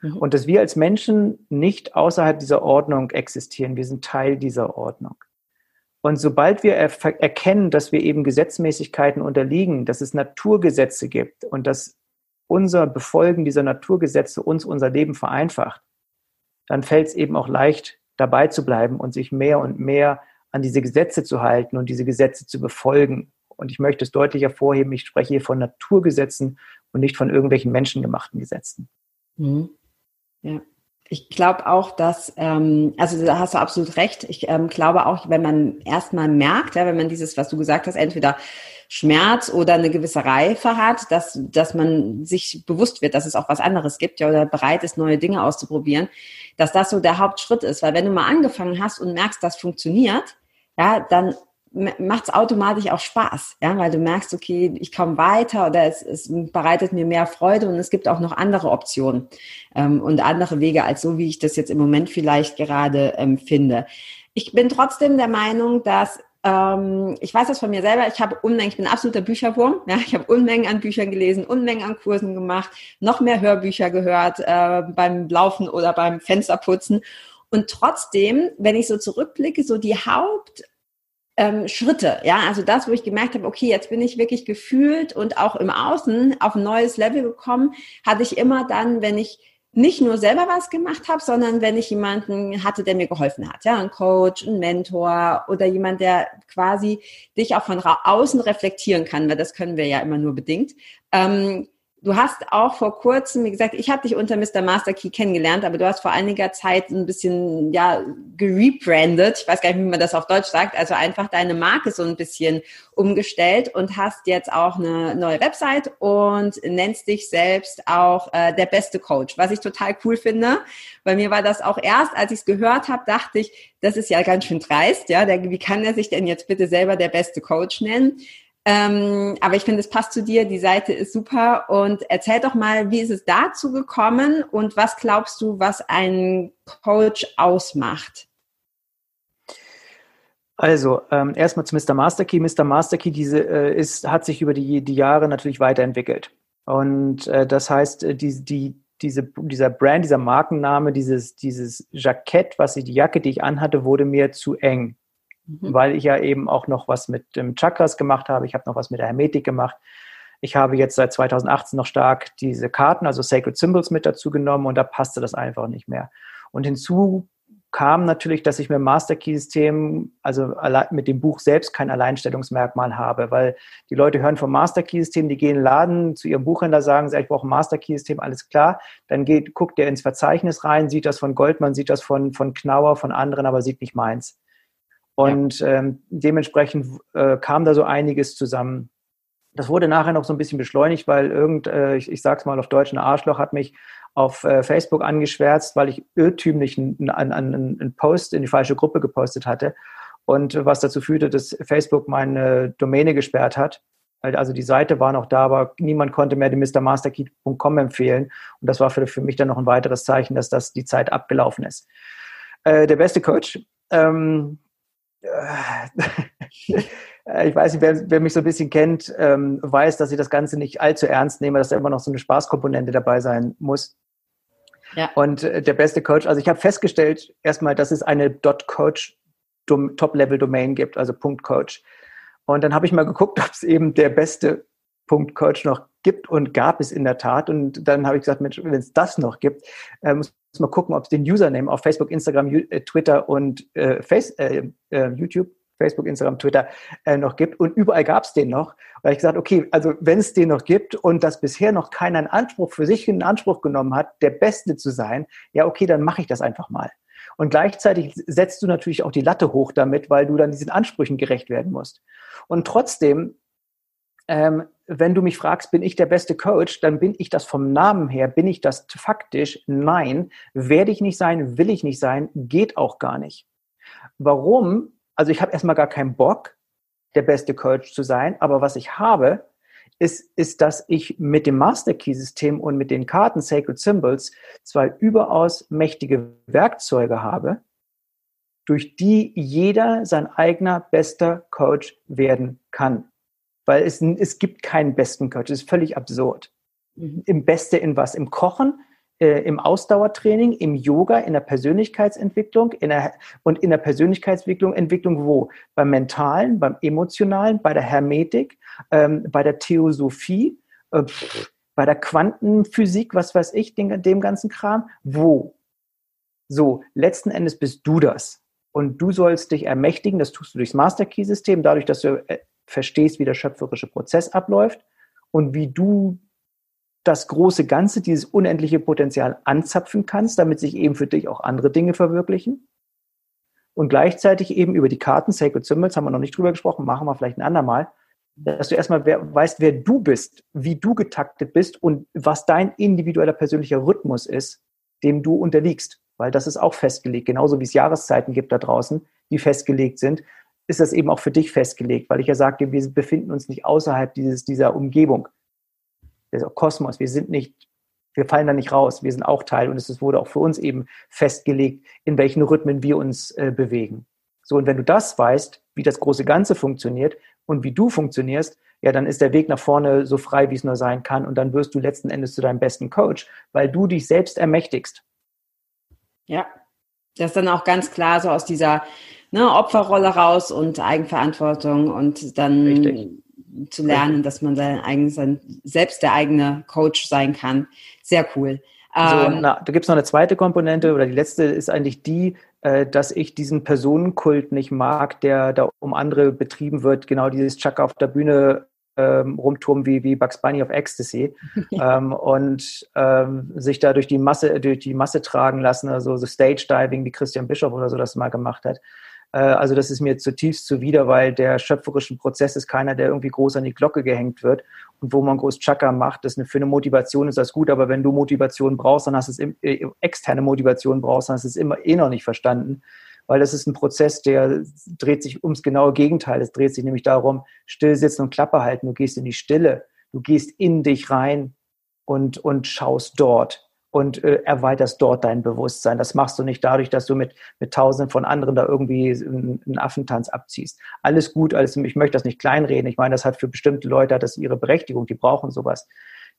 Mhm. Und dass wir als Menschen nicht außerhalb dieser Ordnung existieren. Wir sind Teil dieser Ordnung. Und sobald wir erkennen, dass wir eben Gesetzmäßigkeiten unterliegen, dass es Naturgesetze gibt und dass unser Befolgen dieser Naturgesetze uns unser Leben vereinfacht, dann fällt es eben auch leicht, dabei zu bleiben und sich mehr und mehr an diese Gesetze zu halten und diese Gesetze zu befolgen. Und ich möchte es deutlich hervorheben, ich spreche hier von Naturgesetzen und nicht von irgendwelchen menschengemachten Gesetzen. Mhm. Ja. Ich glaube auch, dass, ähm, also da hast du absolut recht. Ich ähm, glaube auch, wenn man erstmal merkt, ja, wenn man dieses, was du gesagt hast, entweder Schmerz oder eine gewisse Reife hat, dass, dass man sich bewusst wird, dass es auch was anderes gibt, ja, oder bereit ist, neue Dinge auszuprobieren, dass das so der Hauptschritt ist. Weil wenn du mal angefangen hast und merkst, das funktioniert, ja, dann macht es automatisch auch Spaß, ja, weil du merkst, okay, ich komme weiter oder es, es bereitet mir mehr Freude und es gibt auch noch andere Optionen ähm, und andere Wege als so, wie ich das jetzt im Moment vielleicht gerade ähm, finde. Ich bin trotzdem der Meinung, dass ähm, ich weiß das von mir selber, ich habe Unmengen, ich bin absoluter Bücherwurm, ja, ich habe Unmengen an Büchern gelesen, Unmengen an Kursen gemacht, noch mehr Hörbücher gehört äh, beim Laufen oder beim Fensterputzen. Und trotzdem, wenn ich so zurückblicke, so die Haupt ähm, Schritte, ja, also das, wo ich gemerkt habe, okay, jetzt bin ich wirklich gefühlt und auch im Außen auf ein neues Level gekommen, hatte ich immer dann, wenn ich nicht nur selber was gemacht habe, sondern wenn ich jemanden hatte, der mir geholfen hat, ja, ein Coach, ein Mentor oder jemand, der quasi dich auch von außen reflektieren kann, weil das können wir ja immer nur bedingt. Ähm, Du hast auch vor kurzem, wie gesagt, ich habe dich unter Mr. Master Key kennengelernt, aber du hast vor einiger Zeit ein bisschen, ja, gerebrandet. Ich weiß gar nicht, wie man das auf Deutsch sagt. Also einfach deine Marke so ein bisschen umgestellt und hast jetzt auch eine neue Website und nennst dich selbst auch äh, der beste Coach, was ich total cool finde. Bei mir war das auch erst, als ich es gehört habe, dachte ich, das ist ja ganz schön dreist. Ja, der, wie kann er sich denn jetzt bitte selber der beste Coach nennen? Ähm, aber ich finde, es passt zu dir, die Seite ist super. Und erzähl doch mal, wie ist es dazu gekommen und was glaubst du, was ein Coach ausmacht? Also, ähm, erstmal zu Mr. Masterkey. Mr. Masterkey diese, äh, ist, hat sich über die, die Jahre natürlich weiterentwickelt. Und äh, das heißt, äh, die, die, diese, dieser Brand, dieser Markenname, dieses, dieses Jackett, was ich, die Jacke, die ich anhatte, wurde mir zu eng mhm. weil ich ja eben auch noch was mit dem Chakras gemacht habe. Ich habe noch was mit der Hermetik gemacht. Ich habe jetzt seit 2018 noch stark diese Karten, also Sacred Symbols mit dazu genommen und da passte das einfach nicht mehr. Und hinzu kam natürlich, dass ich mit dem Master Key System, also mit dem Buch selbst kein Alleinstellungsmerkmal habe, weil die Leute hören vom Master Key System, die gehen in den Laden zu ihrem Buchhändler, sagen sie, ich brauche ein Master Key System, alles klar. Dann geht, guckt der ins Verzeichnis rein, sieht das von Goldman, sieht das von, von Knauer, von anderen, aber sieht nicht meins. Und ja. ähm, dementsprechend äh, kam da so einiges zusammen. Das wurde nachher noch so ein bisschen beschleunigt, weil irgend, äh, ich, ich sag's mal auf Deutsch, ein Arschloch hat mich auf äh, Facebook angeschwärzt, weil ich irrtümlich einen, einen, einen Post in die falsche Gruppe gepostet hatte. Und was dazu führte, dass Facebook meine Domäne gesperrt hat. Also die Seite war noch da, aber niemand konnte mehr den MrMasterKey.com empfehlen. Und das war für, für mich dann noch ein weiteres Zeichen, dass das die Zeit abgelaufen ist. Äh, der beste Coach. Ähm, äh, *laughs* ich weiß nicht, wer, wer, mich so ein bisschen kennt, ähm, weiß, dass ich das Ganze nicht allzu ernst nehme, dass da immer noch so eine Spaßkomponente dabei sein muss. Ja. Und äh, der beste Coach, also ich habe festgestellt, erstmal, dass es eine .coach Top-Level-Domain gibt, also .coach. Und dann habe ich mal geguckt, *laughs* ob es eben der beste .coach noch gibt und gab es in der Tat. Und dann habe ich gesagt, Mensch, wenn es das noch gibt, äh, muss man gucken, ob es den Username auf Facebook, Instagram, äh, Twitter und äh, Face, äh, äh, YouTube, Facebook, Instagram, Twitter äh, noch gibt. Und überall gab es den noch. Und ich gesagt, okay, also wenn es den noch gibt und das bisher noch keiner einen Anspruch für sich in Anspruch genommen hat, der Beste zu sein, ja, okay, dann mache ich das einfach mal. Und gleichzeitig setzt du natürlich auch die Latte hoch damit, weil du dann diesen Ansprüchen gerecht werden musst. Und trotzdem ähm, wenn du mich fragst, bin ich der beste Coach, dann bin ich das vom Namen her, bin ich das faktisch? Nein, werde ich nicht sein, will ich nicht sein, geht auch gar nicht. Warum? Also ich habe erstmal gar keinen Bock, der beste Coach zu sein, aber was ich habe, ist, ist, dass ich mit dem Master Key System und mit den Karten Sacred Symbols zwei überaus mächtige Werkzeuge habe, durch die jeder sein eigener bester Coach werden kann weil es, es gibt keinen besten Coach. Das ist völlig absurd. Mhm. Im Beste in was? Im Kochen, äh, im Ausdauertraining, im Yoga, in der Persönlichkeitsentwicklung in der, und in der Persönlichkeitsentwicklung Entwicklung wo? Beim Mentalen, beim Emotionalen, bei der Hermetik, ähm, bei der Theosophie, äh, bei der Quantenphysik, was weiß ich, den, dem ganzen Kram. Wo? So, letzten Endes bist du das. Und du sollst dich ermächtigen, das tust du durchs Master Key System, dadurch, dass du äh, verstehst, wie der schöpferische Prozess abläuft und wie du das große Ganze, dieses unendliche Potenzial anzapfen kannst, damit sich eben für dich auch andere Dinge verwirklichen. Und gleichzeitig eben über die Karten, Sacred Symbols, haben wir noch nicht drüber gesprochen, machen wir vielleicht ein andermal, dass du erstmal wer, weißt, wer du bist, wie du getaktet bist und was dein individueller persönlicher Rhythmus ist, dem du unterliegst. Weil das ist auch festgelegt. Genauso wie es Jahreszeiten gibt da draußen, die festgelegt sind, ist das eben auch für dich festgelegt. Weil ich ja sagte, wir befinden uns nicht außerhalb dieses, dieser Umgebung, dieser Kosmos. Wir sind nicht, wir fallen da nicht raus. Wir sind auch Teil und es wurde auch für uns eben festgelegt, in welchen Rhythmen wir uns äh, bewegen. So, und wenn du das weißt, wie das große Ganze funktioniert und wie du funktionierst, ja, dann ist der Weg nach vorne so frei, wie es nur sein kann. Und dann wirst du letzten Endes zu deinem besten Coach, weil du dich selbst ermächtigst. Ja, das ist dann auch ganz klar so aus dieser ne, Opferrolle raus und Eigenverantwortung und dann Richtig. zu lernen, dass man sein eigenes, selbst der eigene Coach sein kann. Sehr cool. So, ähm, na, da gibt es noch eine zweite Komponente oder die letzte ist eigentlich die, äh, dass ich diesen Personenkult nicht mag, der da um andere betrieben wird, genau dieses Chuck auf der Bühne ähm, rumturmen wie, wie Bugs Bunny of Ecstasy *laughs* ähm, und ähm, sich da durch die Masse, durch die Masse tragen lassen, also so Stage Diving, wie Christian Bischof oder so das mal gemacht hat. Äh, also das ist mir zutiefst zuwider, weil der schöpferische Prozess ist keiner, der irgendwie groß an die Glocke gehängt wird und wo man groß Chaka macht. Das eine, für eine Motivation ist das gut, aber wenn du Motivation brauchst, dann hast du es äh, externe Motivation brauchst, dann hast du es immer eh noch nicht verstanden, weil das ist ein Prozess, der dreht sich ums genaue Gegenteil. Es dreht sich nämlich darum, still sitzen und Klappe halten. Du gehst in die Stille, du gehst in dich rein und, und schaust dort und äh, erweiterst dort dein Bewusstsein. Das machst du nicht dadurch, dass du mit, mit Tausenden von anderen da irgendwie einen, Affentanz abziehst. Alles gut, alles, ich möchte das nicht kleinreden. Ich meine, das hat für bestimmte Leute das ihre Berechtigung, die brauchen sowas.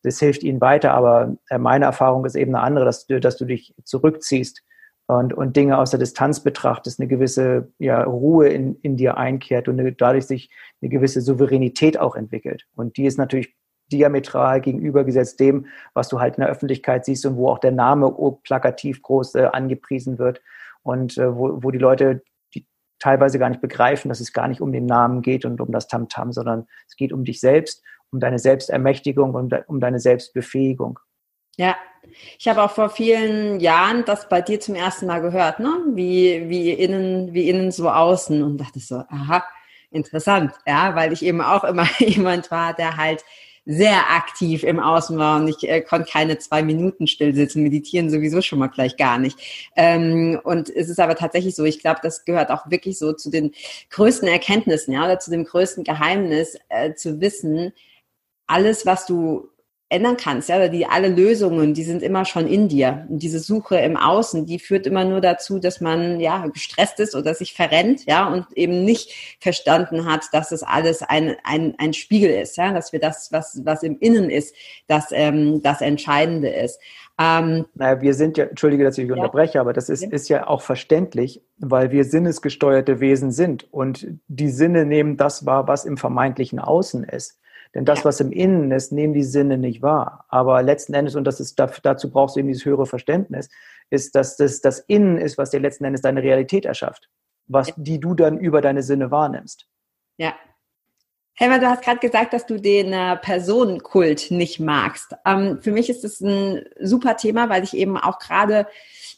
Das hilft ihnen weiter, aber äh, meine Erfahrung ist eben eine andere, dass du, dass du dich zurückziehst und, und Dinge aus der Distanz betrachtest, eine gewisse ja, Ruhe in, in dir einkehrt und eine, dadurch sich eine gewisse Souveränität auch entwickelt. Und die ist natürlich diametral gegenübergesetzt dem, was du halt in der Öffentlichkeit siehst und wo auch der Name plakativ groß äh, angepriesen wird und äh, wo, wo die Leute die teilweise gar nicht begreifen, dass es gar nicht um den Namen geht und um das Tamtam, -Tam, sondern es geht um dich selbst, um deine Selbstermächtigung und um deine Selbstbefähigung. Ja, ich habe auch vor vielen Jahren das bei dir zum ersten Mal gehört, ne? Wie, wie innen, wie innen so außen und dachte so, aha, interessant, ja, weil ich eben auch immer *laughs* jemand war, der halt sehr aktiv im Außen war und ich äh, konnte keine zwei Minuten still sitzen, meditieren sowieso schon mal gleich gar nicht. Ähm, und es ist aber tatsächlich so, ich glaube, das gehört auch wirklich so zu den größten Erkenntnissen, ja, oder zu dem größten Geheimnis, äh, zu wissen, alles, was du ändern kannst, ja, die alle Lösungen, die sind immer schon in dir. Und diese Suche im Außen, die führt immer nur dazu, dass man ja gestresst ist oder sich verrennt, ja, und eben nicht verstanden hat, dass es alles ein, ein, ein Spiegel ist, ja, dass wir das, was, was im Innen ist, das, ähm, das Entscheidende ist. Ähm, naja, wir sind ja, entschuldige, dass ich ja. unterbreche, aber das ist, ist ja auch verständlich, weil wir sinnesgesteuerte Wesen sind und die Sinne nehmen das wahr, was im vermeintlichen Außen ist. Denn das, was im Innen ist, nehmen die Sinne nicht wahr. Aber letzten Endes, und das ist, dazu brauchst du eben dieses höhere Verständnis, ist, dass das, das Innen ist, was dir letzten Endes deine Realität erschafft, was, die du dann über deine Sinne wahrnimmst. Ja. Helma, du hast gerade gesagt, dass du den äh, Personenkult nicht magst. Ähm, für mich ist das ein super Thema, weil ich eben auch gerade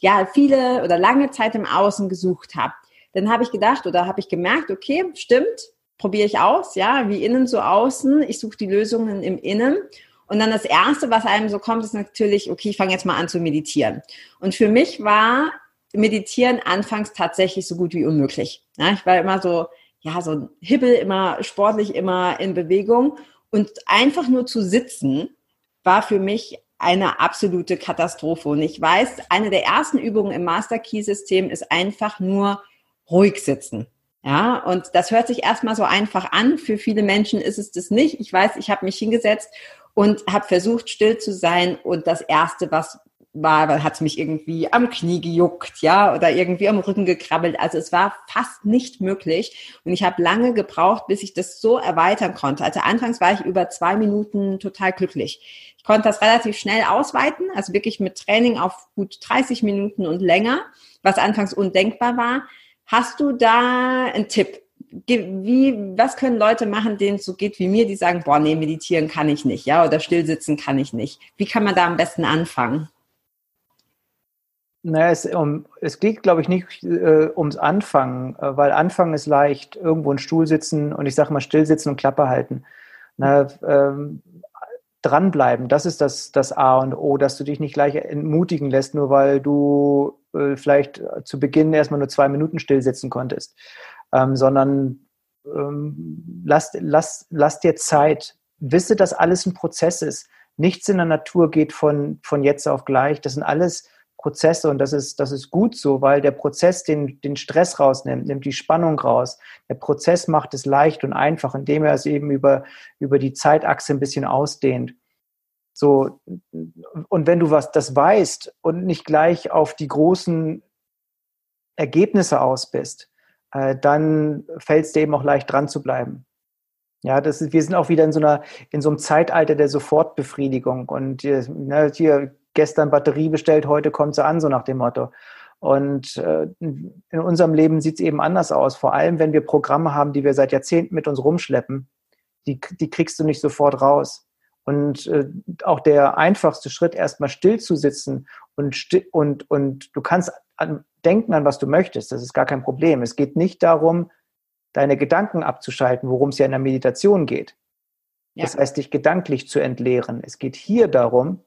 ja viele oder lange Zeit im Außen gesucht habe. Dann habe ich gedacht oder habe ich gemerkt, okay, stimmt, probiere ich aus, ja, wie innen so außen. Ich suche die Lösungen im Innen. Und dann das Erste, was einem so kommt, ist natürlich, okay, ich fange jetzt mal an zu meditieren. Und für mich war Meditieren anfangs tatsächlich so gut wie unmöglich. Ja, ich war immer so, ja, so ein Hibbel, immer sportlich, immer in Bewegung. Und einfach nur zu sitzen war für mich eine absolute Katastrophe. Und ich weiß, eine der ersten Übungen im Master Key System ist einfach nur ruhig sitzen. Ja, und das hört sich erstmal so einfach an. Für viele Menschen ist es das nicht. Ich weiß, ich habe mich hingesetzt und habe versucht, still zu sein. Und das Erste, was war, hat mich irgendwie am Knie gejuckt, ja, oder irgendwie am Rücken gekrabbelt. Also es war fast nicht möglich. Und ich habe lange gebraucht, bis ich das so erweitern konnte. Also anfangs war ich über zwei Minuten total glücklich. Ich konnte das relativ schnell ausweiten, also wirklich mit Training auf gut 30 Minuten und länger, was anfangs undenkbar war. Hast du da einen Tipp? Wie, was können Leute machen, denen es so geht wie mir, die sagen, boah, nee, meditieren kann ich nicht, ja, oder stillsitzen kann ich nicht. Wie kann man da am besten anfangen? Naja, es, um, es geht, glaube ich, nicht äh, ums Anfangen, äh, weil Anfangen ist leicht, irgendwo einen Stuhl sitzen und ich sage mal still sitzen und Klappe halten. Na, ähm, dranbleiben, das ist das, das A und O, dass du dich nicht gleich entmutigen lässt, nur weil du äh, vielleicht zu Beginn erstmal nur zwei Minuten still sitzen konntest, ähm, sondern ähm, lass, lass, lass dir Zeit, wisse, dass alles ein Prozess ist. Nichts in der Natur geht von, von jetzt auf gleich. Das sind alles Prozesse und das ist, das ist gut so, weil der Prozess den, den Stress rausnimmt, nimmt die Spannung raus. Der Prozess macht es leicht und einfach, indem er es eben über, über die Zeitachse ein bisschen ausdehnt. So, und wenn du was das weißt und nicht gleich auf die großen Ergebnisse aus bist, äh, dann fällt es dir eben auch leicht dran zu bleiben. Ja, das ist, wir sind auch wieder in so einer, in so einem Zeitalter der Sofortbefriedigung. Und ne, hier gestern Batterie bestellt, heute kommt sie an, so nach dem Motto. Und äh, in unserem Leben sieht es eben anders aus. Vor allem, wenn wir Programme haben, die wir seit Jahrzehnten mit uns rumschleppen, die, die kriegst du nicht sofort raus. Und äh, auch der einfachste Schritt, erstmal still zu sitzen und, und, und du kannst an, denken an, was du möchtest. Das ist gar kein Problem. Es geht nicht darum, deine Gedanken abzuschalten, worum es ja in der Meditation geht. Ja. Das heißt, dich gedanklich zu entleeren. Es geht hier darum,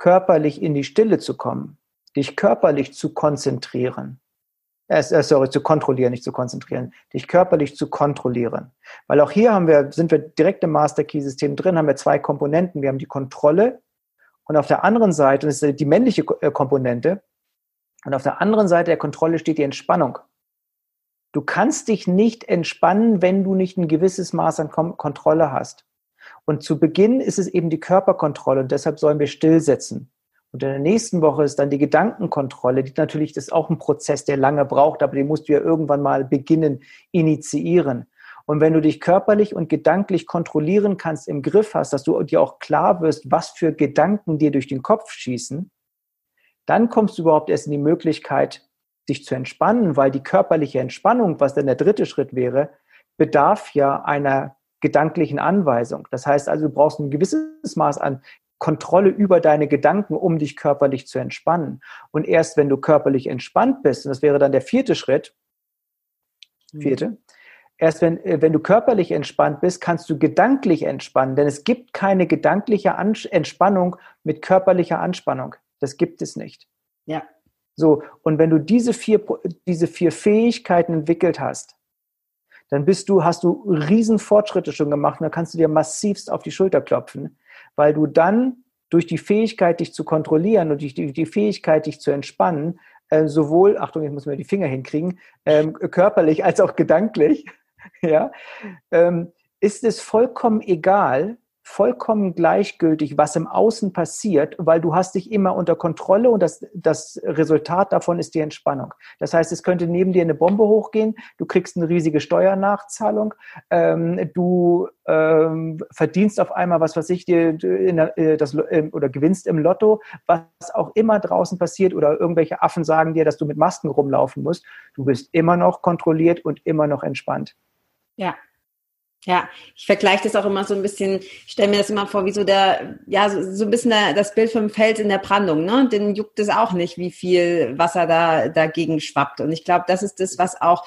körperlich in die Stille zu kommen, dich körperlich zu konzentrieren. Äh, sorry, zu kontrollieren, nicht zu konzentrieren, dich körperlich zu kontrollieren. Weil auch hier haben wir, sind wir direkt im Master Key System drin, haben wir zwei Komponenten. Wir haben die Kontrolle und auf der anderen Seite, das ist die männliche äh, Komponente, und auf der anderen Seite der Kontrolle steht die Entspannung. Du kannst dich nicht entspannen, wenn du nicht ein gewisses Maß an Kontrolle hast. Und zu Beginn ist es eben die Körperkontrolle und deshalb sollen wir stillsetzen. Und in der nächsten Woche ist dann die Gedankenkontrolle, die natürlich das ist auch ein Prozess, der lange braucht, aber den musst du ja irgendwann mal beginnen, initiieren. Und wenn du dich körperlich und gedanklich kontrollieren kannst, im Griff hast, dass du dir auch klar wirst, was für Gedanken dir durch den Kopf schießen, dann kommst du überhaupt erst in die Möglichkeit, dich zu entspannen, weil die körperliche Entspannung, was dann der dritte Schritt wäre, bedarf ja einer gedanklichen Anweisung. Das heißt also, du brauchst ein gewisses Maß an Kontrolle über deine Gedanken, um dich körperlich zu entspannen. Und erst wenn du körperlich entspannt bist, und das wäre dann der vierte Schritt, hm. vierte, erst wenn, äh, wenn du körperlich entspannt bist, kannst du gedanklich entspannen, denn es gibt keine gedankliche Entspannung mit körperlicher Anspannung. Das gibt es nicht. Ja. So, und wenn du diese vier, diese vier Fähigkeiten entwickelt hast, dann bist du, hast du riesen Fortschritte schon gemacht und dann kannst du dir massivst auf die Schulter klopfen, weil du dann durch die Fähigkeit, dich zu kontrollieren und durch die, die Fähigkeit, dich zu entspannen, äh, sowohl, Achtung, ich muss mir die Finger hinkriegen, ähm, körperlich als auch gedanklich, *laughs* ja, ähm, ist es vollkommen egal, vollkommen gleichgültig, was im Außen passiert, weil du hast dich immer unter Kontrolle und das, das Resultat davon ist die Entspannung. Das heißt, es könnte neben dir eine Bombe hochgehen, du kriegst eine riesige Steuernachzahlung, ähm, du ähm, verdienst auf einmal, was weiß ich, dir der, äh, das, äh, oder gewinnst im Lotto, was auch immer draußen passiert oder irgendwelche Affen sagen dir, dass du mit Masken rumlaufen musst, du bist immer noch kontrolliert und immer noch entspannt. Ja, ja, ich vergleiche das auch immer so ein bisschen, ich stelle mir das immer vor, wie so der, ja, so, so ein bisschen der, das Bild vom Fels in der Brandung, ne? Den juckt es auch nicht, wie viel Wasser da dagegen schwappt. Und ich glaube, das ist das, was auch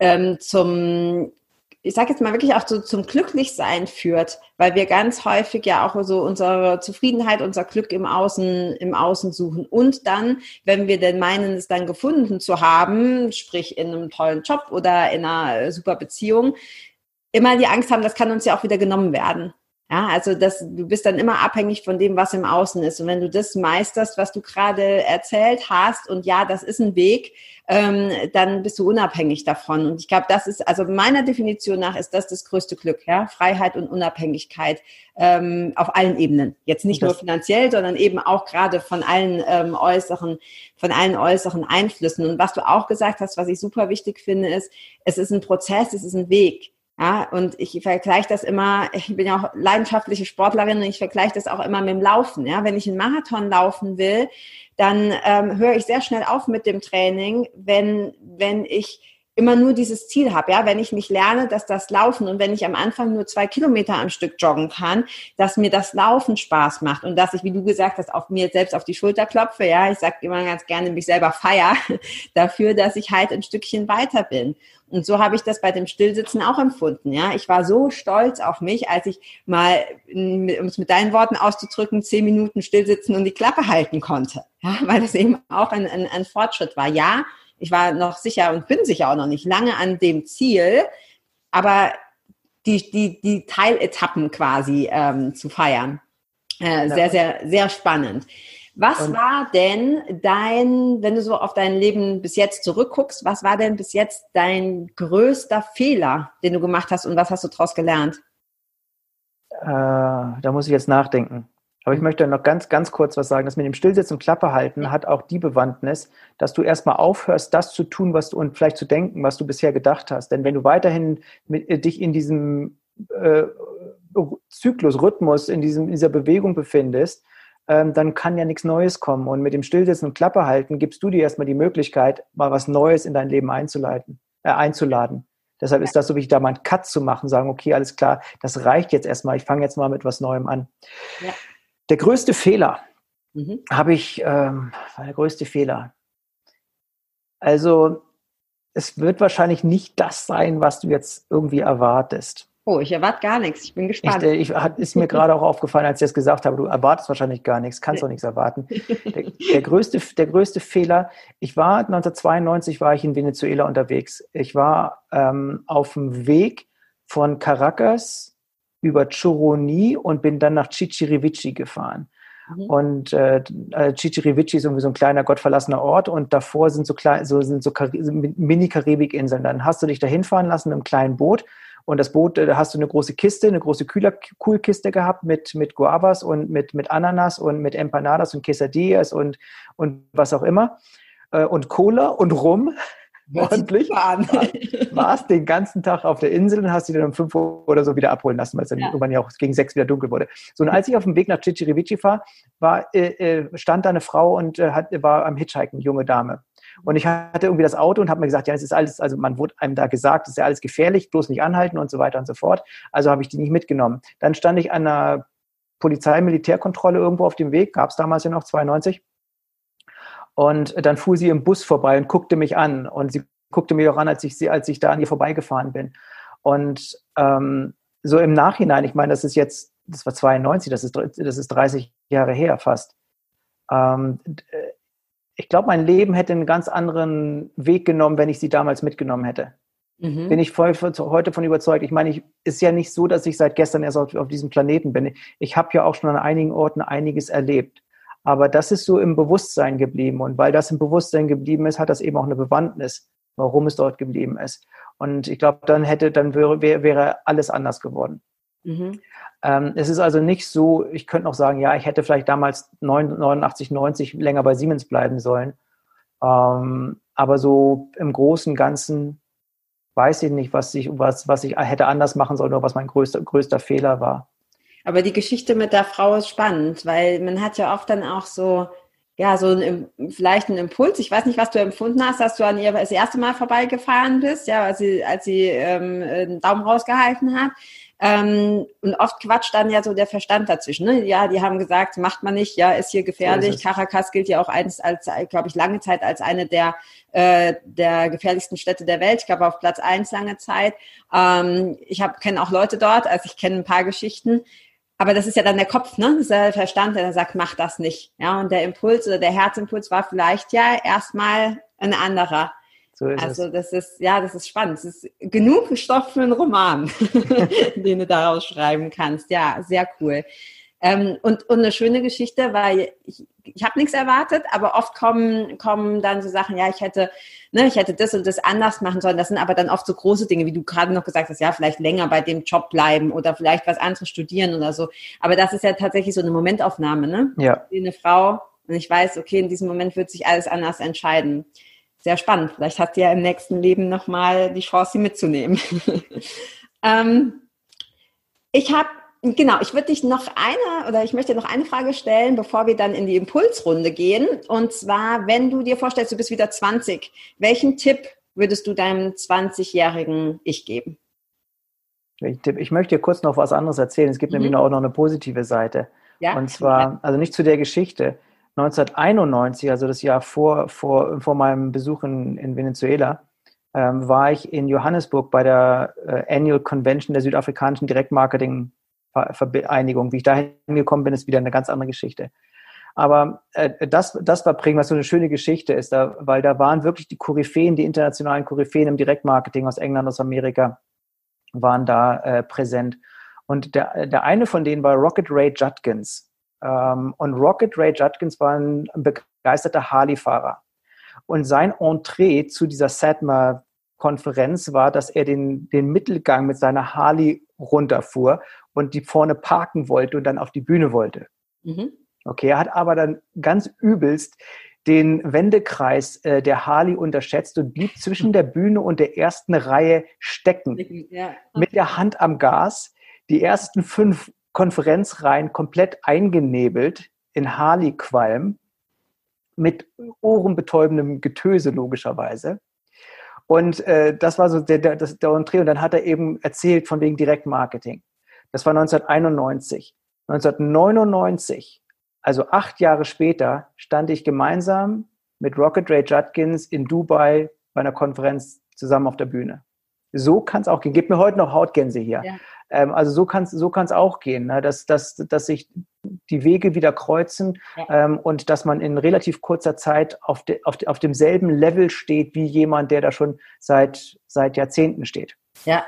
ähm, zum, ich sage jetzt mal wirklich auch so zum Glücklichsein führt, weil wir ganz häufig ja auch so unsere Zufriedenheit, unser Glück im Außen, im Außen suchen. Und dann, wenn wir denn meinen, es dann gefunden zu haben, sprich in einem tollen Job oder in einer super Beziehung, immer die Angst haben, das kann uns ja auch wieder genommen werden. Ja, also das, du bist dann immer abhängig von dem, was im Außen ist. Und wenn du das meisterst, was du gerade erzählt hast, und ja, das ist ein Weg, ähm, dann bist du unabhängig davon. Und ich glaube, das ist, also meiner Definition nach ist das das größte Glück, ja, Freiheit und Unabhängigkeit ähm, auf allen Ebenen. Jetzt nicht nur finanziell, sondern eben auch gerade von allen ähm, äußeren, von allen äußeren Einflüssen. Und was du auch gesagt hast, was ich super wichtig finde, ist, es ist ein Prozess, es ist ein Weg. Ja, und ich vergleiche das immer, ich bin ja auch leidenschaftliche Sportlerin und ich vergleiche das auch immer mit dem Laufen. Ja, wenn ich einen Marathon laufen will, dann ähm, höre ich sehr schnell auf mit dem Training, wenn, wenn ich immer nur dieses Ziel habe, ja, wenn ich nicht lerne, dass das Laufen und wenn ich am Anfang nur zwei Kilometer am Stück joggen kann, dass mir das Laufen Spaß macht und dass ich, wie du gesagt hast, auf mir selbst auf die Schulter klopfe, ja, ich sage immer ganz gerne mich selber feier *laughs* dafür, dass ich halt ein Stückchen weiter bin. Und so habe ich das bei dem Stillsitzen auch empfunden, ja. Ich war so stolz auf mich, als ich mal, um es mit deinen Worten auszudrücken, zehn Minuten stillsitzen und die Klappe halten konnte, ja, weil das eben auch ein, ein, ein Fortschritt war. Ja, ich war noch sicher und bin sicher auch noch nicht lange an dem Ziel, aber die, die, die Teiletappen quasi ähm, zu feiern. Äh, sehr, sehr, sehr spannend. Was und war denn dein, wenn du so auf dein Leben bis jetzt zurückguckst, was war denn bis jetzt dein größter Fehler, den du gemacht hast und was hast du daraus gelernt? Äh, da muss ich jetzt nachdenken. Aber ich möchte noch ganz, ganz kurz was sagen. Das mit dem Stillsitzen und Klappe halten hat auch die Bewandtnis, dass du erstmal aufhörst, das zu tun, was du und vielleicht zu denken, was du bisher gedacht hast. Denn wenn du weiterhin mit, äh, dich in diesem äh, Zyklus, Rhythmus, in, diesem, in dieser Bewegung befindest, ähm, dann kann ja nichts Neues kommen. Und mit dem Stillsitzen und Klappe halten gibst du dir erstmal die Möglichkeit, mal was Neues in dein Leben einzuleiten, äh, einzuladen. Deshalb ist das so wichtig, da mal einen Cut zu machen, sagen, okay, alles klar, das reicht jetzt erstmal, ich fange jetzt mal mit was Neuem an. Ja. Der größte Fehler mhm. habe ich, ähm, der größte Fehler. Also, es wird wahrscheinlich nicht das sein, was du jetzt irgendwie erwartest. Oh, ich erwarte gar nichts. Ich bin gespannt. Ich, ich, ist mir gerade auch aufgefallen, als ich das gesagt habe. Du erwartest wahrscheinlich gar nichts, kannst auch nichts erwarten. *laughs* Der, der, größte, der größte Fehler, ich war 1992 war ich in Venezuela unterwegs. Ich war ähm, auf dem Weg von Caracas über Choroni und bin dann nach Chichirivici gefahren. Mhm. Und äh, äh, Chichirivici ist irgendwie so ein kleiner gottverlassener Ort und davor sind so, klein, so, sind so Mini-Karibikinseln. Dann hast du dich da hinfahren lassen mit einem kleinen Boot und das Boot, da hast du eine große Kiste, eine große Kühler, Kühlkiste gehabt mit, mit Guavas und mit, mit Ananas und mit Empanadas und Quesadillas und, und was auch immer. Äh, und Cola und Rum ordentlich. Warst den ganzen Tag auf der Insel und hast sie dann um fünf Uhr oder so wieder abholen lassen, weil es dann ja. irgendwann ja auch gegen sechs wieder dunkel wurde. So, und als ich auf dem Weg nach Chichirivici war, war äh, äh, stand da eine Frau und äh, hat, war am Hitchhiken, junge Dame. Und ich hatte irgendwie das Auto und habe mir gesagt, ja, es ist alles, also man wurde einem da gesagt, es ist ja alles gefährlich, bloß nicht anhalten und so weiter und so fort. Also habe ich die nicht mitgenommen. Dann stand ich an einer Polizei-Militärkontrolle irgendwo auf dem Weg, gab es damals ja noch 92. Und dann fuhr sie im Bus vorbei und guckte mich an. Und sie guckte mich auch an, als ich, sie, als ich da an ihr vorbeigefahren bin. Und ähm, so im Nachhinein, ich meine, das ist jetzt, das war 92, das ist, das ist 30 Jahre her fast. Ähm, ich glaube, mein Leben hätte einen ganz anderen Weg genommen, wenn ich sie damals mitgenommen hätte. Mhm. Bin ich voll heute von überzeugt. Ich meine, ich ist ja nicht so, dass ich seit gestern erst auf, auf diesem Planeten bin. Ich habe ja auch schon an einigen Orten einiges erlebt. Aber das ist so im Bewusstsein geblieben. Und weil das im Bewusstsein geblieben ist, hat das eben auch eine Bewandtnis, warum es dort geblieben ist. Und ich glaube, dann hätte, dann wäre, wäre alles anders geworden. Mhm. Ähm, es ist also nicht so, ich könnte noch sagen, ja, ich hätte vielleicht damals 89, 90 länger bei Siemens bleiben sollen. Ähm, aber so im Großen und Ganzen weiß ich nicht, was ich, was, was ich hätte anders machen sollen oder was mein größter, größter Fehler war. Aber die Geschichte mit der Frau ist spannend, weil man hat ja oft dann auch so, ja, so ein, vielleicht einen Impuls. Ich weiß nicht, was du empfunden hast, dass du an ihr das erste Mal vorbeigefahren bist, ja, als sie, als sie ähm, einen Daumen rausgehalten hat. Ähm, und oft quatscht dann ja so der Verstand dazwischen. Ne? Ja, die haben gesagt, macht man nicht, ja, ist hier gefährlich. So Caracas gilt ja auch eins als, glaube ich, lange Zeit als eine der, äh, der gefährlichsten Städte der Welt. Ich glaube auf Platz eins lange Zeit. Ähm, ich kenne auch Leute dort, also ich kenne ein paar Geschichten. Aber das ist ja dann der Kopf, ne? Das ist ja der Verstand, der sagt, mach das nicht. Ja, und der Impuls oder der Herzimpuls war vielleicht ja erstmal ein anderer. So also es. das ist, ja, das ist spannend. Es ist genug Stoff für einen Roman, *laughs* den du daraus schreiben kannst. Ja, sehr cool. Ähm, und, und eine schöne Geschichte, weil ich, ich habe nichts erwartet, aber oft kommen, kommen dann so Sachen, ja, ich hätte, ne, ich hätte das und das anders machen sollen. Das sind aber dann oft so große Dinge, wie du gerade noch gesagt hast, ja, vielleicht länger bei dem Job bleiben oder vielleicht was anderes studieren oder so. Aber das ist ja tatsächlich so eine Momentaufnahme, ne? Ja. Wie eine Frau und ich weiß, okay, in diesem Moment wird sich alles anders entscheiden. Sehr spannend. Vielleicht hast du ja im nächsten Leben nochmal die Chance, sie mitzunehmen. *laughs* ähm, ich habe Genau, ich würde dich noch eine oder ich möchte noch eine Frage stellen, bevor wir dann in die Impulsrunde gehen. Und zwar, wenn du dir vorstellst, du bist wieder 20, welchen Tipp würdest du deinem 20-jährigen Ich geben? Ich, ich, möchte dir kurz noch was anderes erzählen. Es gibt mhm. nämlich auch noch eine positive Seite. Ja. Und zwar, also nicht zu der Geschichte. 1991, also das Jahr vor, vor, vor meinem Besuch in, in Venezuela, ähm, war ich in Johannesburg bei der äh, Annual Convention der südafrikanischen Direktmarketing-Vereinigung. Wie ich da hingekommen bin, ist wieder eine ganz andere Geschichte. Aber äh, das, das war prägend, was so eine schöne Geschichte ist, da, weil da waren wirklich die Koryphäen, die internationalen Koryphäen im Direktmarketing aus England, aus Amerika, waren da äh, präsent. Und der, der eine von denen war Rocket Ray Judkins. Ähm, und Rocket Ray Judkins war ein begeisterter Harley-Fahrer. Und sein Entree zu dieser SATMA-Konferenz war, dass er den, den Mittelgang mit seiner Harley runterfuhr und die vorne parken wollte und dann auf die Bühne wollte. Mhm. Okay, er hat aber dann ganz übelst den Wendekreis äh, der Harley unterschätzt und blieb zwischen der Bühne und der ersten Reihe stecken. Ja. Mit der Hand am Gas, die ersten fünf Konferenzreihen komplett eingenebelt in Harley-Qualm mit ohrenbetäubendem Getöse logischerweise. Und äh, das war so der, der, das, der Entree. Und dann hat er eben erzählt von wegen Direktmarketing. Das war 1991. 1999, also acht Jahre später, stand ich gemeinsam mit Rocket Ray Judkins in Dubai bei einer Konferenz zusammen auf der Bühne. So kann es auch gehen. Gebt mir heute noch Hautgänse hier. Ja. Ähm, also so kann es so kann's auch gehen, ne? dass, dass, dass sich die Wege wieder kreuzen ja. ähm, und dass man in relativ kurzer Zeit auf, de, auf, de, auf demselben Level steht wie jemand, der da schon seit, seit Jahrzehnten steht. Ja,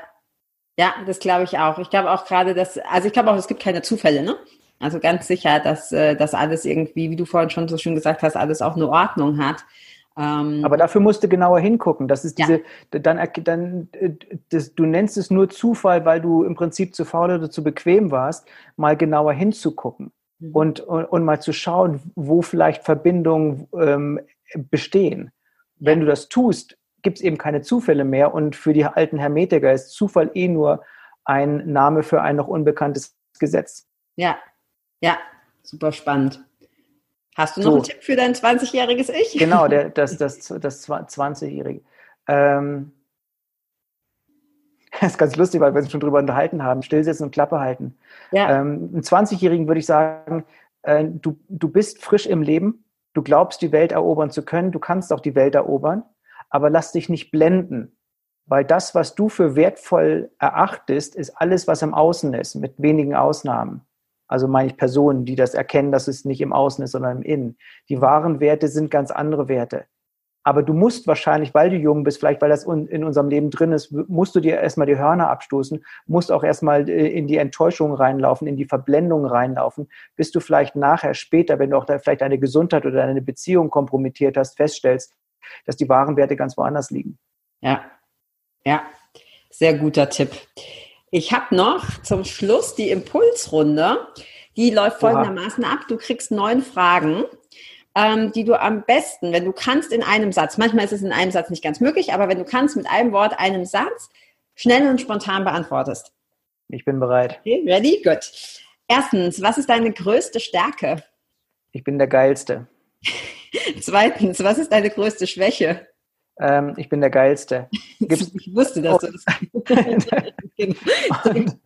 ja, das glaube ich auch. Ich glaube auch gerade, dass, also ich glaube auch, es gibt keine Zufälle, ne? Also ganz sicher, dass äh, das alles irgendwie, wie du vorhin schon so schön gesagt hast, alles auch eine Ordnung hat. Ähm, Aber dafür musst du genauer hingucken. Das ist diese, ja. dann, dann äh, das, du nennst es nur Zufall, weil du im Prinzip zu faul oder zu bequem warst, mal genauer hinzugucken mhm. und, und, und, mal zu schauen, wo vielleicht Verbindungen ähm, bestehen. Wenn ja. du das tust, gibt es eben keine Zufälle mehr und für die alten Hermetiker ist Zufall eh nur ein Name für ein noch unbekanntes Gesetz. Ja, ja, super spannend. Hast du noch so. einen Tipp für dein 20-jähriges Ich? Genau, der, *laughs* das, das, das 20-jährige. Ähm, *laughs* das ist ganz lustig, weil wir uns schon drüber unterhalten haben. Stillsitzen und Klappe halten. Ja. Ähm, einem 20-Jährigen würde ich sagen, äh, du, du bist frisch im Leben, du glaubst, die Welt erobern zu können, du kannst auch die Welt erobern, aber lass dich nicht blenden, weil das, was du für wertvoll erachtest, ist alles, was im Außen ist, mit wenigen Ausnahmen. Also meine ich Personen, die das erkennen, dass es nicht im Außen ist, sondern im Innen. Die wahren Werte sind ganz andere Werte. Aber du musst wahrscheinlich, weil du jung bist, vielleicht weil das in unserem Leben drin ist, musst du dir erstmal die Hörner abstoßen, musst auch erstmal äh, in die Enttäuschung reinlaufen, in die Verblendung reinlaufen, bis du vielleicht nachher, später, wenn du auch da vielleicht deine Gesundheit oder deine Beziehung kompromittiert hast, feststellst, dass die wahren Werte ganz woanders liegen. Ja, ja, sehr guter Tipp. Ich habe noch zum Schluss die Impulsrunde. Die läuft folgendermaßen ab. Du kriegst neun Fragen, ähm, die du am besten, wenn du kannst, in einem Satz, manchmal ist es in einem Satz nicht ganz möglich, aber wenn du kannst, mit einem Wort, einem Satz, schnell und spontan beantwortest. Ich bin bereit. Okay, ready? Gut. Erstens, was ist deine größte Stärke? Ich bin der Geilste. *laughs* Zweitens, was ist deine größte Schwäche? Ähm, ich bin der Geilste. *laughs* Gibt's ich wusste, dass du das Und,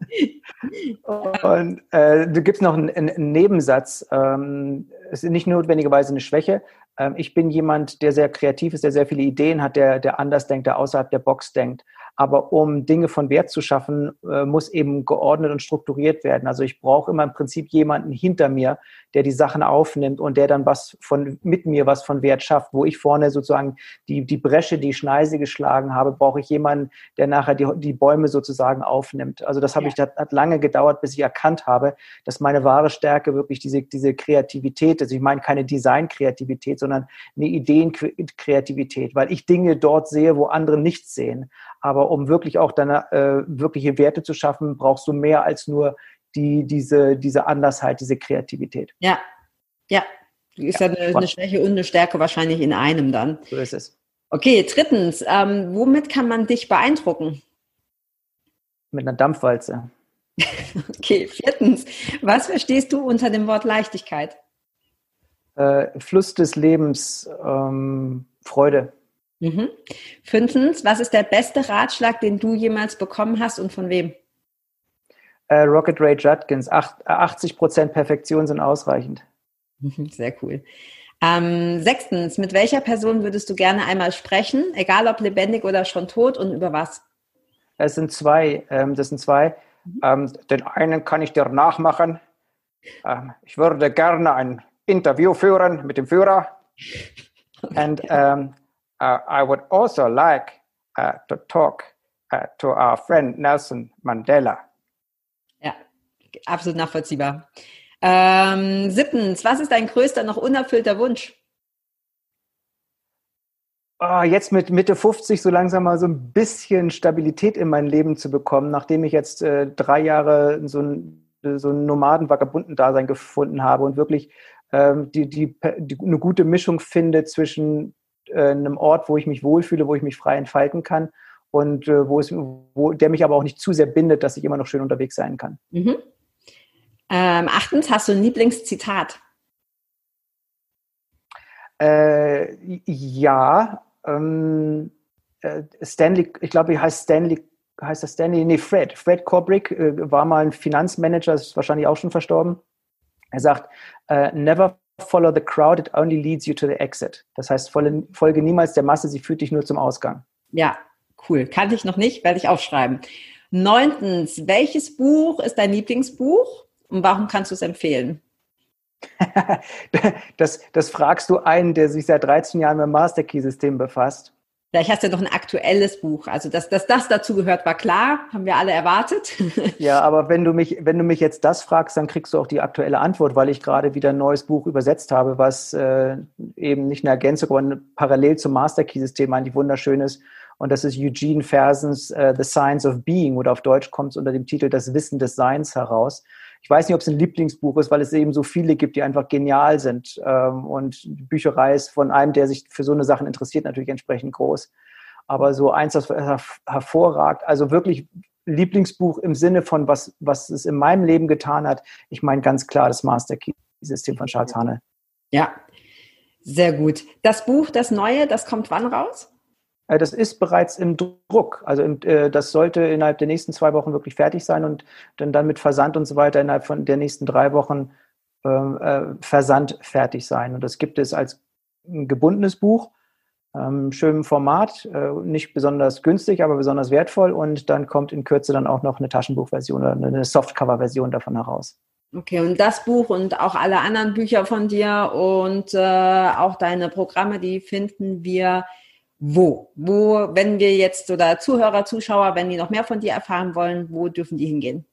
*laughs* und äh, du gibst noch einen, einen Nebensatz. Ähm, es ist nicht notwendigerweise eine Schwäche. Ähm, ich bin jemand, der sehr kreativ ist, der sehr viele Ideen hat, der, der anders denkt, der außerhalb der Box denkt. Aber um Dinge von Wert zu schaffen, äh, muss eben geordnet und strukturiert werden. Also ich brauche immer im Prinzip jemanden hinter mir, der die Sachen aufnimmt und der dann was von mit mir was von Wert schafft. Wo ich vorne sozusagen die, die Bresche, die Schneise geschlagen habe, brauche ich jemanden, der nachher die, die Bäume sozusagen aufnimmt. Also das habe ja. ich, das hat lange gedauert, bis ich erkannt habe, dass meine wahre Stärke wirklich diese, diese Kreativität ist. Ich meine keine Design-Kreativität, sondern eine Ideenkreativität, weil ich Dinge dort sehe, wo andere nichts sehen. Aber um wirklich auch deine äh, wirkliche Werte zu schaffen, brauchst du mehr als nur die, diese, diese Andersheit, diese Kreativität. Ja, ja. Ist ja, ja eine, eine, Schwäche und eine Stärke wahrscheinlich in einem dann. So ist es. Okay, drittens, ähm, womit kann man dich beeindrucken? Mit einer Dampfwalze. *laughs* okay, viertens, was verstehst du unter dem Wort Leichtigkeit? Äh, Fluss des Lebens, ähm, Freude. Mhm. Fünftens, was ist der beste Ratschlag, den du jemals bekommen hast und von wem? Äh, Rocket Ray Judkins, 80 Prozent Perfektion sind ausreichend. Sehr cool. Ähm, sechstens, mit welcher Person würdest du gerne einmal sprechen, egal ob lebendig oder schon tot und über was? Es sind zwei, ähm, das sind zwei. Mhm. Ähm, den einen kann ich dir nachmachen. Ähm, ich würde gerne ein Interview führen mit dem Führer. *laughs* And um, uh, I would also like uh, to talk uh, to our friend Nelson Mandela. Ja, absolut nachvollziehbar. Ähm, siebtens, was ist dein größter noch unerfüllter Wunsch? Oh, jetzt mit Mitte 50 so langsam mal so ein bisschen Stabilität in mein Leben zu bekommen, nachdem ich jetzt äh, drei Jahre so ein, so ein Nomaden-Vagabunden-Dasein gefunden habe und wirklich ähm, die, die, die, eine gute Mischung finde zwischen äh, einem Ort, wo ich mich wohlfühle, wo ich mich frei entfalten kann und äh, wo es, wo, der mich aber auch nicht zu sehr bindet, dass ich immer noch schön unterwegs sein kann. Mhm. Ähm, achtens, hast du ein Lieblingszitat? Äh, ja, ähm, äh, Stanley, ich glaube, er heißt Stanley, heißt das Stanley? Nee, Fred. Fred Kubrick äh, war mal ein Finanzmanager, ist wahrscheinlich auch schon verstorben. Er sagt, never follow the crowd, it only leads you to the exit. Das heißt, folge, niemals der Masse, sie führt dich nur zum Ausgang. Ja, cool. Kannte ich noch nicht, werde ich aufschreiben. Neuntens, welches Buch ist dein Lieblingsbuch und warum kannst du es empfehlen? *laughs* das, das fragst du einen, der sich seit 13 Jahren mit dem Master Key System befasst. Vielleicht hast du ja noch ein aktuelles Buch. Also, dass, dass das dazu gehört, war klar, haben wir alle erwartet. *laughs* Ja, aber wenn du mich, wenn du mich jetzt das fragst, dann kriegst du auch die aktuelle Antwort, weil ich gerade wieder ein neues Buch übersetzt habe, was äh, eben nicht eine Ergänzung, aber parallel zum Master Key System eigentlich wunderschön ist. Und das ist Eugene Fersens uh, The Science of Being oder auf Deutsch kommt es unter dem Titel Das Wissen des Seins heraus. Ich weiß nicht, ob es ein Lieblingsbuch ist, weil es eben so viele gibt, die einfach genial sind. Ähm, und die Bücherei ist von einem, der sich für so eine Sachen interessiert, natürlich entsprechend groß. Aber so eins, das hervorragt, also wirklich Lieblingsbuch im Sinne von, was, was es in meinem Leben getan hat. Ich meine ganz klar das Master Key System von Charles Hanne. Ja, sehr gut. Das Buch, das neue, das kommt wann raus? Äh, das ist bereits im Druck. Also äh, das sollte innerhalb der nächsten zwei Wochen wirklich fertig sein und dann, mit Versand und so weiter innerhalb von der nächsten drei Wochen ähm, äh, Versand fertig sein. Und das gibt es als gebundenes Buch, ähm, schönem Format, äh, nicht besonders günstig, aber besonders wertvoll. Und dann kommt in Kürze dann auch noch eine Taschenbuchversion oder eine Softcover-Version davon heraus. Okay, und das Buch und auch alle anderen Bücher von dir und auch deine Programme, die finden wir wo? Wo, wenn wir jetzt oder Zuhörer, Zuschauer, wenn die noch mehr von dir erfahren wollen, wo dürfen die hingehen?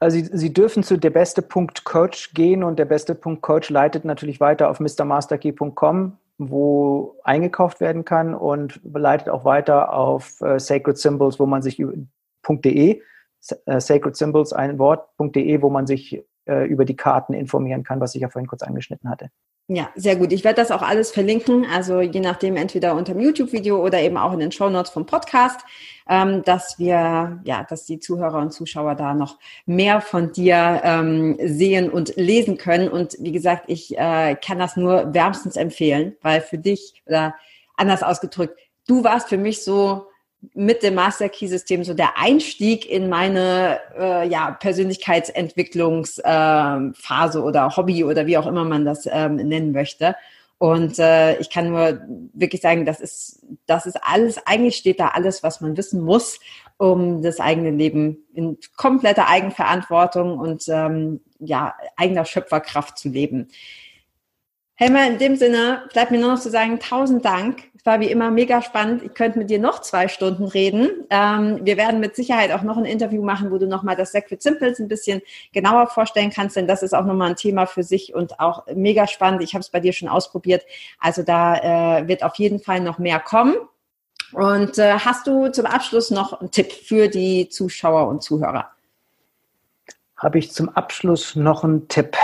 Also Sie, Sie dürfen zu der beste Punkt Coach gehen und der beste Punkt Coach leitet natürlich weiter auf mrmasterkey.com, wo eingekauft werden kann und leitet auch weiter auf äh, Sacred Symbols, wo man sich .de, äh, Sacred Symbols, ein Wort.de, wo man sich äh, über die Karten informieren kann, was ich ja vorhin kurz angeschnitten hatte. Ja, sehr gut. Ich werde das auch alles verlinken, also je nachdem entweder unter dem YouTube-Video oder eben auch in den Show Notes vom Podcast, ähm, dass wir, ja, dass die Zuhörer und Zuschauer da noch mehr von dir ähm, sehen und lesen können. Und wie gesagt, ich äh, kann das nur wärmstens empfehlen, weil für dich oder anders ausgedrückt, du warst für mich so mit dem Master Key System so der Einstieg in meine äh, ja, Persönlichkeitsentwicklungsphase äh, oder Hobby oder wie auch immer man das ähm, nennen möchte. Und äh, ich kann nur wirklich sagen, das ist, das ist alles, eigentlich steht da alles, was man wissen muss, um das eigene Leben in kompletter Eigenverantwortung und ähm, ja, eigener Schöpferkraft zu leben. Helmer, in dem Sinne bleibt mir nur noch zu sagen, tausend Dank. Es war wie immer mega spannend. Ich könnte mit dir noch zwei Stunden reden. Ähm, wir werden mit Sicherheit auch noch ein Interview machen, wo du nochmal das Sacred Simples ein bisschen genauer vorstellen kannst, denn das ist auch nochmal ein Thema für sich und auch mega spannend. Ich habe es bei dir schon ausprobiert. Also da äh, wird auf jeden Fall noch mehr kommen. Und äh, hast du zum Abschluss noch einen Tipp für die Zuschauer und Zuhörer? Habe ich zum Abschluss noch einen Tipp?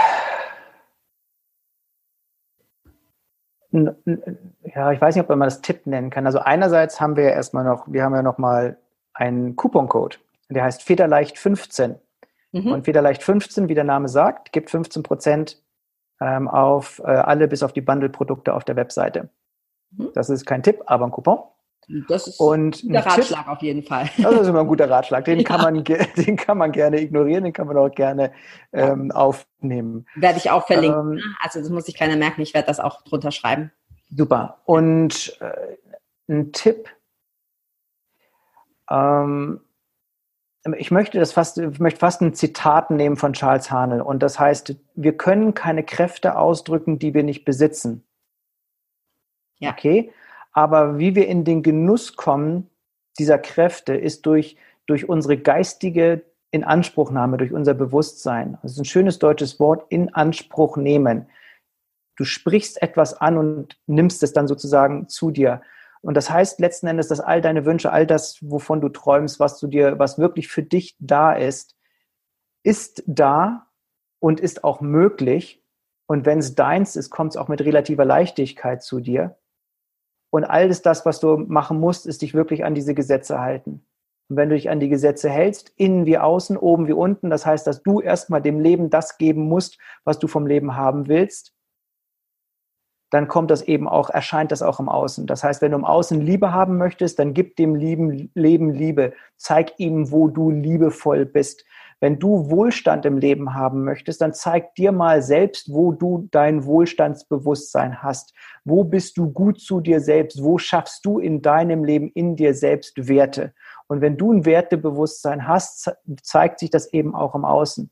Ja, ich weiß nicht, ob man das Tipp nennen kann. Also einerseits haben wir ja erstmal noch, wir haben ja noch mal einen Couponcode, der heißt Federleicht 15. Mhm. Und Federleicht 15, wie der Name sagt, gibt 15 Prozent ähm, auf äh, alle bis auf die Bundle-Produkte auf der Webseite. Mhm. Das ist kein Tipp, aber ein Coupon. Das ist und ein Ratschlag Tipp, auf jeden Fall. Das ist immer ein guter Ratschlag. Den, *laughs* ja. kann man, den kann man gerne ignorieren, den kann man auch gerne ähm, aufnehmen. Werde ich auch verlinken. Ähm, also das muss sich keiner merken. Ich werde das auch drunter schreiben. Super. Und äh, ein Tipp. Ähm, ich möchte das fast, ich möchte fast ein Zitat nehmen von Charles Hanel. Und das heißt, wir können keine Kräfte ausdrücken, die wir nicht besitzen. Ja. Okay? Aber wie wir in den Genuss kommen dieser Kräfte, ist durch, durch unsere geistige Inanspruchnahme, durch unser Bewusstsein. Das ist ein schönes deutsches Wort, in Anspruch nehmen. Du sprichst etwas an und nimmst es dann sozusagen zu dir. Und das heißt letzten Endes, dass all deine Wünsche, all das, wovon du träumst, was du dir, was wirklich für dich da ist, ist da und ist auch möglich. Und wenn es deins ist, kommt es auch mit relativer Leichtigkeit zu dir. Und alles das, was du machen musst, ist dich wirklich an diese Gesetze halten. Und wenn du dich an die Gesetze hältst, innen wie außen, oben wie unten, das heißt, dass du erstmal dem Leben das geben musst, was du vom Leben haben willst, dann kommt das eben auch, erscheint das auch im Außen. Das heißt, wenn du im Außen Liebe haben möchtest, dann gib dem Leben, Leben Liebe. Zeig ihm, wo du liebevoll bist. Wenn du Wohlstand im Leben haben möchtest, dann zeig dir mal selbst, wo du dein Wohlstandsbewusstsein hast. Wo bist du gut zu dir selbst? Wo schaffst du in deinem Leben in dir selbst Werte? Und wenn du ein Wertebewusstsein hast, zeigt sich das eben auch im Außen.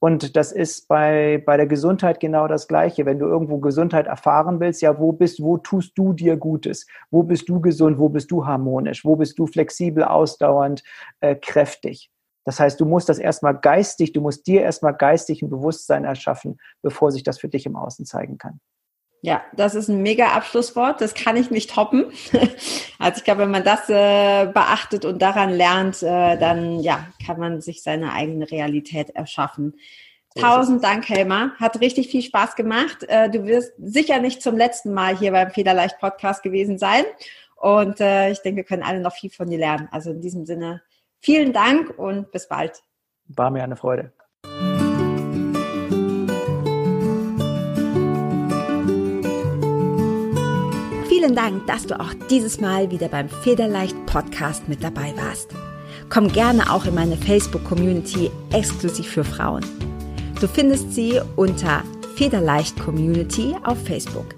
Und das ist bei, bei der Gesundheit genau das Gleiche. Wenn du irgendwo Gesundheit erfahren willst, ja, wo bist, wo tust du dir Gutes? Wo bist du gesund? Wo bist du harmonisch? Wo bist du flexibel, ausdauernd, äh, kräftig? Das heißt, du musst das erstmal geistig, du musst dir erstmal geistig ein Bewusstsein erschaffen, bevor sich das für dich im Außen zeigen kann. Ja, das ist ein mega Abschlusswort. Das kann ich nicht toppen. *laughs* Also ich glaube, wenn man das äh, beachtet und daran lernt, äh, dann ja, kann man sich seine eigene Realität erschaffen. Tausend Dank, Helma. Hat richtig viel Spaß gemacht. Äh, du wirst sicher nicht zum letzten Mal hier beim Federleicht Podcast gewesen sein. Und äh, ich denke, wir können alle noch viel von dir lernen. Also in diesem Sinne, vielen Dank und bis bald. War mir eine Freude. Vielen Dank, dass du auch dieses Mal wieder beim Federleicht Podcast mit dabei warst. Komm gerne auch in meine Facebook-Community exklusiv für Frauen. Du findest sie unter Federleicht Community auf Facebook.